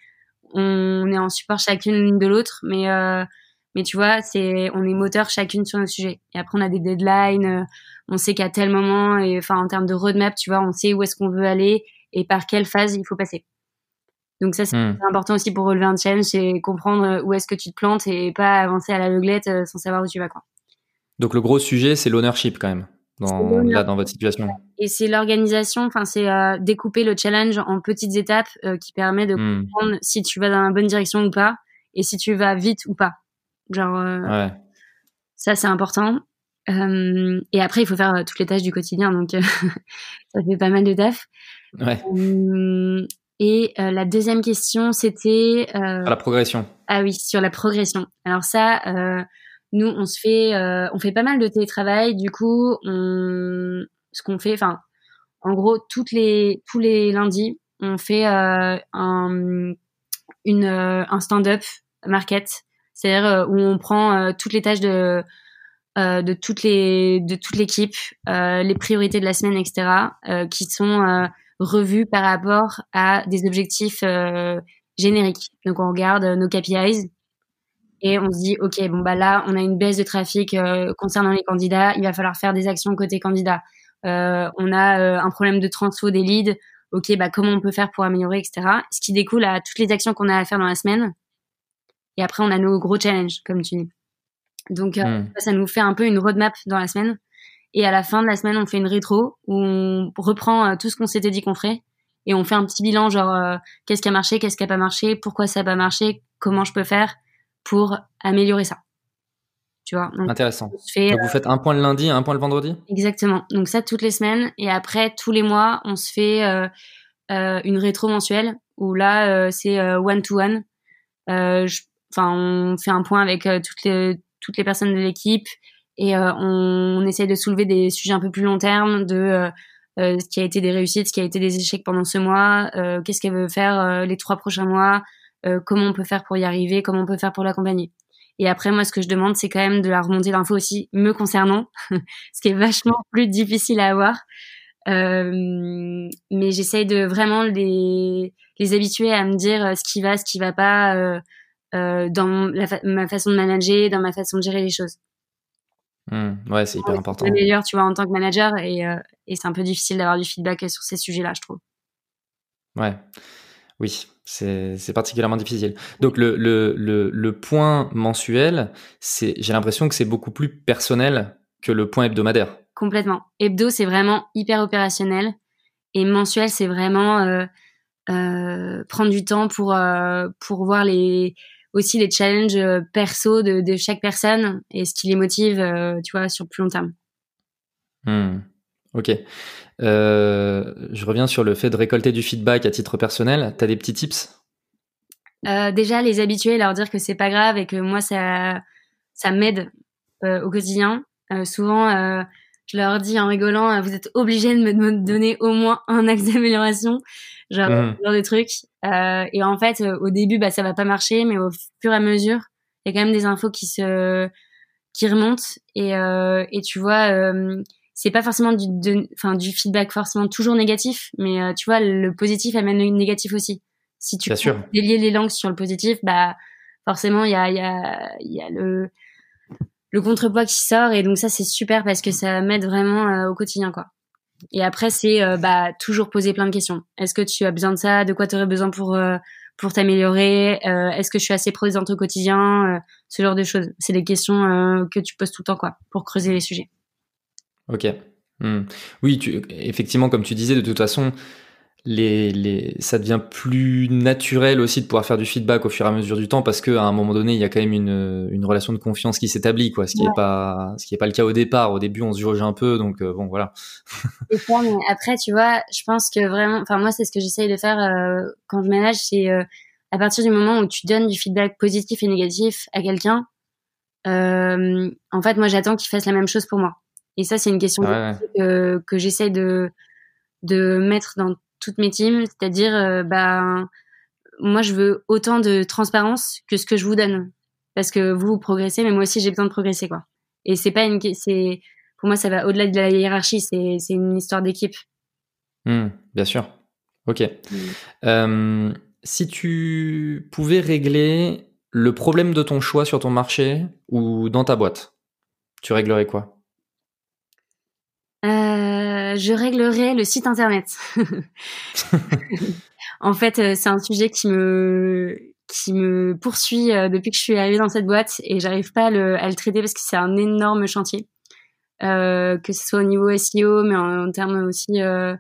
on est en support chacune l'une de l'autre. Mais, euh, mais tu vois, c'est on est moteur chacune sur nos sujets. Et après, on a des deadlines. Euh, on sait qu'à tel moment, et enfin en termes de roadmap, tu vois, on sait où est-ce qu'on veut aller et par quelle phase il faut passer. Donc ça, c'est hmm. important aussi pour relever un challenge, c'est comprendre euh, où est-ce que tu te plantes et pas avancer à la l'aveuglette euh, sans savoir où tu vas. Quoi. Donc le gros sujet, c'est l'ownership quand même, dans, là, dans votre situation. Et c'est l'organisation, enfin c'est euh, découper le challenge en petites étapes qui permet de hmm. comprendre si tu vas dans la bonne direction ou pas, et si tu vas vite ou pas. Genre, ouais. ça c'est important. et après, il faut faire toutes les tâches du quotidien, donc ça fait pas mal de taf. Ouais. Et euh, la deuxième question, c'était euh, la progression. Ah oui, sur la progression. Alors ça, euh, nous, on se fait, euh, on fait pas mal de télétravail. Du coup, on, ce qu'on fait, enfin, en gros, toutes les, tous les lundis, on fait euh, un, une, un stand-up market, c'est-à-dire où on prend toutes les tâches de de toutes les de toute l'équipe, les priorités de la semaine, etc., qui sont revue par rapport à des objectifs euh, génériques. Donc on regarde nos KPIs et on se dit ok bon bah là on a une baisse de trafic euh, concernant les candidats, il va falloir faire des actions côté candidat. Euh, on a euh, un problème de transfo des leads, ok bah comment on peut faire pour améliorer etc. Ce qui découle à toutes les actions qu'on a à faire dans la semaine. Et après on a nos gros challenges comme tu dis. Donc hmm. ça nous fait un peu une roadmap dans la semaine Et à la fin de la semaine, on fait une rétro où on reprend tout ce qu'on s'était dit qu'on ferait et on fait un petit bilan genre qu'est-ce qui a marché, qu'est-ce qui a pas marché, pourquoi ça a pas marché, comment je peux faire pour améliorer ça. Tu vois. Intéressant. Donc vous faites un point le lundi, un point le vendredi? Exactement. Donc ça toutes les semaines et après tous les mois, on se fait une rétro mensuelle où là c'est one to one. Enfin, on fait un point avec toutes les toutes les personnes de l'équipe et euh, on, on, essaye de soulever des sujets un peu plus long terme de euh, euh, ce qui a été des réussites, ce qui a été des échecs pendant ce mois, qu'est-ce qu'elle veut faire les trois prochains mois, comment on peut faire pour y arriver, comment on peut faire pour l'accompagner. Et après, moi, ce que je demande, c'est quand même de la remontée d'infos aussi me concernant, ce qui est vachement plus difficile à avoir. Euh, mais j'essaye de vraiment les, les habituer à me dire ce qui va, ce qui va pas euh, euh, dans ma façon de manager, dans ma façon de gérer les choses. Mmh, ouais, c'est hyper important. C'est meilleur, tu vois, en tant que manager, et, euh, et c'est un peu difficile d'avoir du feedback sur ces sujets-là, je trouve. Ouais, oui, c'est particulièrement difficile. Donc le, le, le, le point mensuel, j'ai l'impression que c'est beaucoup plus personnel que le point hebdomadaire. Complètement. Hebdo, c'est vraiment hyper opérationnel, et mensuel, c'est vraiment euh, euh, prendre du temps pour pour voir les aussi les challenges euh, perso de, de chaque personne et ce qui les motive, euh, tu vois, sur plus long terme. Hmm. Ok. Euh, je reviens sur le fait de récolter du feedback à titre personnel. Tu as des petits tips? Euh, Déjà, les habituer, leur dire que c'est pas grave et que moi, ça, ça m'aide euh, au quotidien. souvent, je leur dis en rigolant, vous êtes obligés de me donner au moins un axe d'amélioration genre, mmh. genre de trucs. Euh, et en fait, euh, au début, bah, ça va pas marcher, mais au fur et à mesure, il y a quand même des infos qui se, qui remontent. Et, euh, et tu vois, euh, c'est pas forcément du, enfin, du feedback forcément toujours négatif, mais euh, tu vois, le positif amène le négatif aussi. Si tu délier les langues sur le positif, bah, forcément, il y a, il y a, il y a le, le contrepoids qui sort et donc ça c'est super parce que ça m'aide vraiment au quotidien quoi. Et après, c'est euh, bah, toujours poser plein de questions. Est-ce que tu as besoin de ça? De quoi tu aurais besoin pour, euh, pour t'améliorer? Euh, Est-ce que je suis assez présente au quotidien? Ce genre de choses. C'est des questions que tu poses tout le temps, quoi, pour creuser les sujets. Ok. Hmm. Oui, effectivement, comme tu disais, de toute façon, les, les, ça devient plus naturel aussi de pouvoir faire du feedback au fur et à mesure du temps parce qu'à un moment donné, il y a quand même une, une relation de confiance qui s'établit, quoi. Ce qui n'est pas, ce qui est pas le cas au départ. Au début, on se juge un peu, donc euh, bon, voilà. et mais après, tu vois, je pense que vraiment, enfin moi, c'est ce que j'essaye de faire euh, quand je ménage, c'est euh, à partir du moment où tu donnes du feedback positif et négatif à quelqu'un, en fait, moi, j'attends qu'il fasse la même chose pour moi. Et ça, c'est une question que, que j'essaye de de mettre dans toutes mes teams, c'est-à-dire euh, bah moi je veux autant de transparence que ce que je vous donne parce que vous, vous progressez mais moi aussi j'ai besoin de progresser quoi. Et c'est pas une c'est pour moi ça va au-delà de la hiérarchie, c'est c'est une histoire d'équipe. Mmh, bien sûr. OK. Mmh. Euh, si tu pouvais régler le problème de ton choix sur ton marché ou dans ta boîte, tu réglerais quoi? Je réglerai le site internet. en fait, euh, c'est un sujet qui me qui me poursuit euh, depuis que je suis arrivée dans cette boîte et j'arrive pas à le, à le, traiter parce que c'est un énorme chantier, euh, que ce soit au niveau SEO, mais en, termes aussi euh,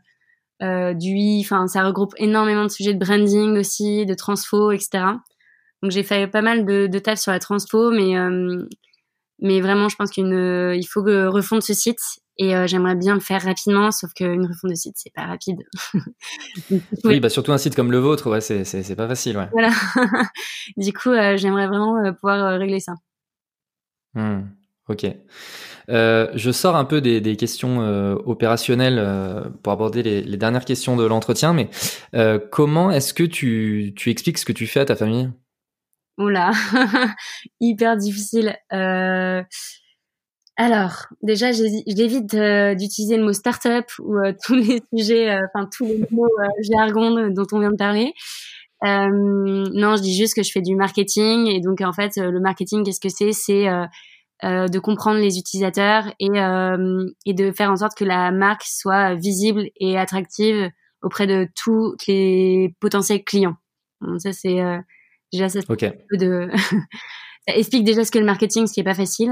euh, Enfin, ça regroupe énormément de sujets de branding aussi, de transfo, etc. Donc j'ai fait pas mal de, de taf sur la transfo, mais mais vraiment, je pense qu'il faut refondre ce site et euh, j'aimerais bien le faire rapidement, sauf qu'une refonte de site, c'est pas rapide. oui, bah surtout un site comme le vôtre, ouais, c'est, pas facile. Ouais. Voilà. du coup, euh, j'aimerais vraiment euh, pouvoir régler ça. Hmm, ok. je sors un peu des, des questions opérationnelles pour aborder les, les, dernières questions de l'entretien, mais comment est-ce que tu, tu expliques ce que tu fais à ta famille? Oula, hyper difficile. Euh, alors, déjà, j'évite d'utiliser le mot startup ou euh, tous les sujets, euh, enfin tous les mots euh, jargon dont on vient de parler. non, je dis juste que je fais du marketing et donc en fait, le marketing, qu'est-ce que c'est? C'est de comprendre les utilisateurs et, et de faire en sorte que la marque soit visible et attractive auprès de tous les potentiels clients. Donc ça, c'est déjà ça, okay. peu de ça explique déjà ce qu'est le marketing, ce qui est pas facile.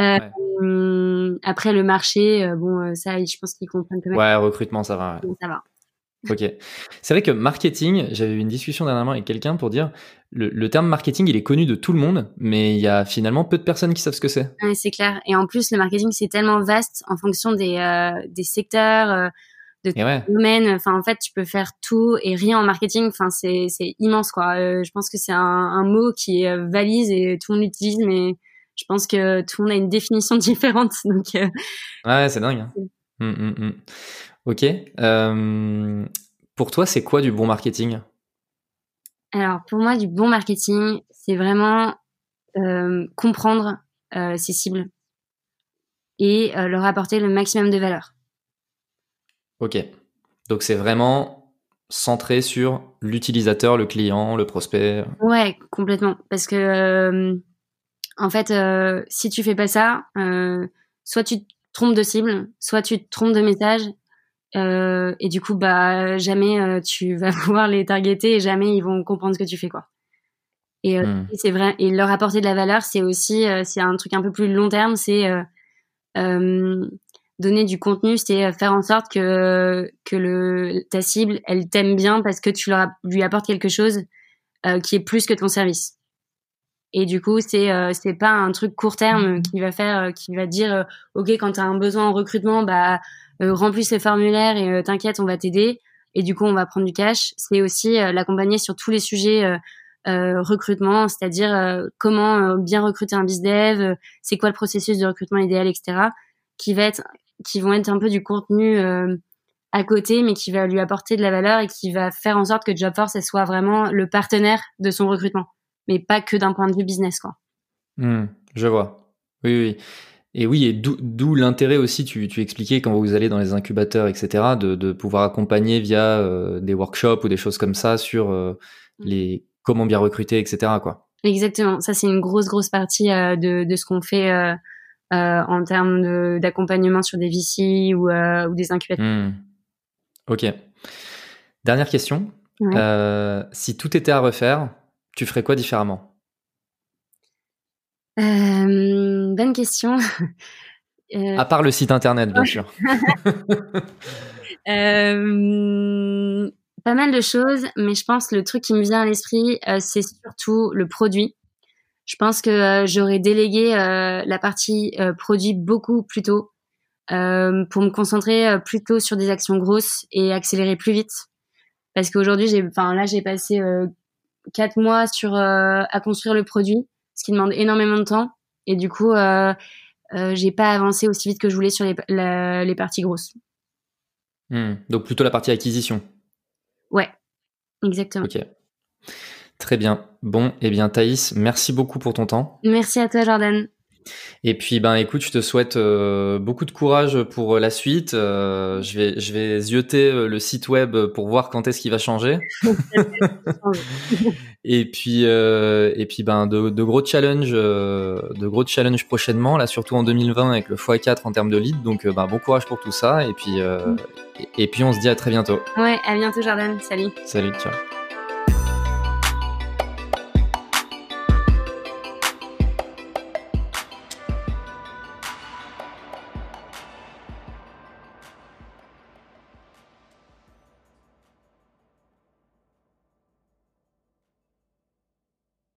Euh, Après le marché, euh, bon, euh, ça, je pense qu'ils comprennent quand même. Ouais, recrutement, ça va. Ça va. Ok. C'est vrai que marketing, j'avais eu une discussion dernièrement avec quelqu'un pour dire le, le, terme marketing, il est connu de tout le monde, mais il y a finalement peu de personnes qui savent ce que c'est. Ouais, c'est clair. Et en plus, le marketing, c'est tellement vaste en fonction des, euh, des secteurs, euh, de ouais. domaines. Enfin, en fait, tu peux faire tout et rien en marketing. Enfin, c'est, c'est immense, quoi. Euh, je pense que c'est un, un, mot qui valise et tout le monde l'utilise, mais je pense que tout le monde a une définition différente. Donc, ouais, c'est dingue. Hein. Hum, hum, hum. Ok. Euh, pour toi, c'est quoi du bon marketing? Alors, pour moi, du bon marketing, c'est vraiment euh, comprendre euh, ses cibles et euh, leur apporter le maximum de valeur. Ok. Donc, c'est vraiment centré sur l'utilisateur, le client, le prospect? Ouais, complètement. Parce que, euh, en fait, euh, si tu fais pas ça, soit tu te trompes de cible, soit tu te trompes de message euh, et du coup, bah, jamais euh, tu vas pouvoir les targeter et jamais ils vont comprendre ce que tu fais, quoi. Et, euh, hmm. c'est vrai. Et leur apporter de la valeur, c'est aussi, c'est un truc un peu plus long terme, c'est donner du contenu, c'est faire en sorte que que le ta cible, elle t'aime bien parce que tu leur lui apportes quelque chose qui est plus que ton service. Et du coup, c'est c'est pas un truc court terme qui va faire, qui va dire, ok, quand tu as un besoin en recrutement, bah euh, remplis ce formulaire et euh, t'inquiète, on va t'aider. Et du coup, on va prendre du cash. C'est aussi euh, l'accompagner sur tous les sujets recrutement, c'est-à-dire comment bien recruter un bizdev, c'est quoi le processus de recrutement idéal, etc. Qui va être, qui vont être un peu du contenu à côté, mais qui va lui apporter de la valeur et qui va faire en sorte que Jobforce soit vraiment le partenaire de son recrutement, mais pas que d'un point de vue business, quoi. Mmh, je vois. Oui, oui. Et oui, et d'où l'intérêt aussi, tu, tu, expliquais quand vous allez dans les incubateurs, etc., de, de pouvoir accompagner via euh, des workshops ou des choses comme ça sur euh, mmh. les comment bien recruter, etc. Quoi. Exactement, ça c'est une grosse grosse partie euh, de, de ce qu'on fait en termes d'accompagnement sur des VC ou, ou des incubateurs. Mmh. Ok. Dernière question. si tout était à refaire, tu ferais quoi différemment? Euh, bonne question. Euh... À part le site internet, bien sûr. euh, pas mal de choses, mais je pense que le truc qui me vient à l'esprit, c'est surtout le produit. Je pense que j'aurais délégué la partie produit beaucoup plus tôt pour me concentrer plutôt sur des actions grosses et accélérer plus vite. Parce qu'aujourd'hui, j'ai, enfin là, j'ai passé quatre mois sur à construire le produit ce qui demande énormément de temps. Et du coup, euh, euh, j'ai pas avancé aussi vite que je voulais sur les, les parties grosses. Hmm. donc plutôt la partie acquisition. Ouais, exactement. Ok. Très bien. Bon, eh bien Thaïs, merci beaucoup pour ton temps. Merci à toi Jordan. Et puis ben écoute, je te souhaite euh, beaucoup de courage pour euh, la suite. Euh, je vais je vais zioter le site web pour voir quand est-ce qu'il va changer. et puis et puis ben de, de gros challenges de gros challenges prochainement là surtout en 2020 avec le x4 en termes de lead. Donc ben bon courage pour tout ça et puis et, et puis on se dit à très bientôt. Ouais, à bientôt Jordan. Salut. Salut, ciao.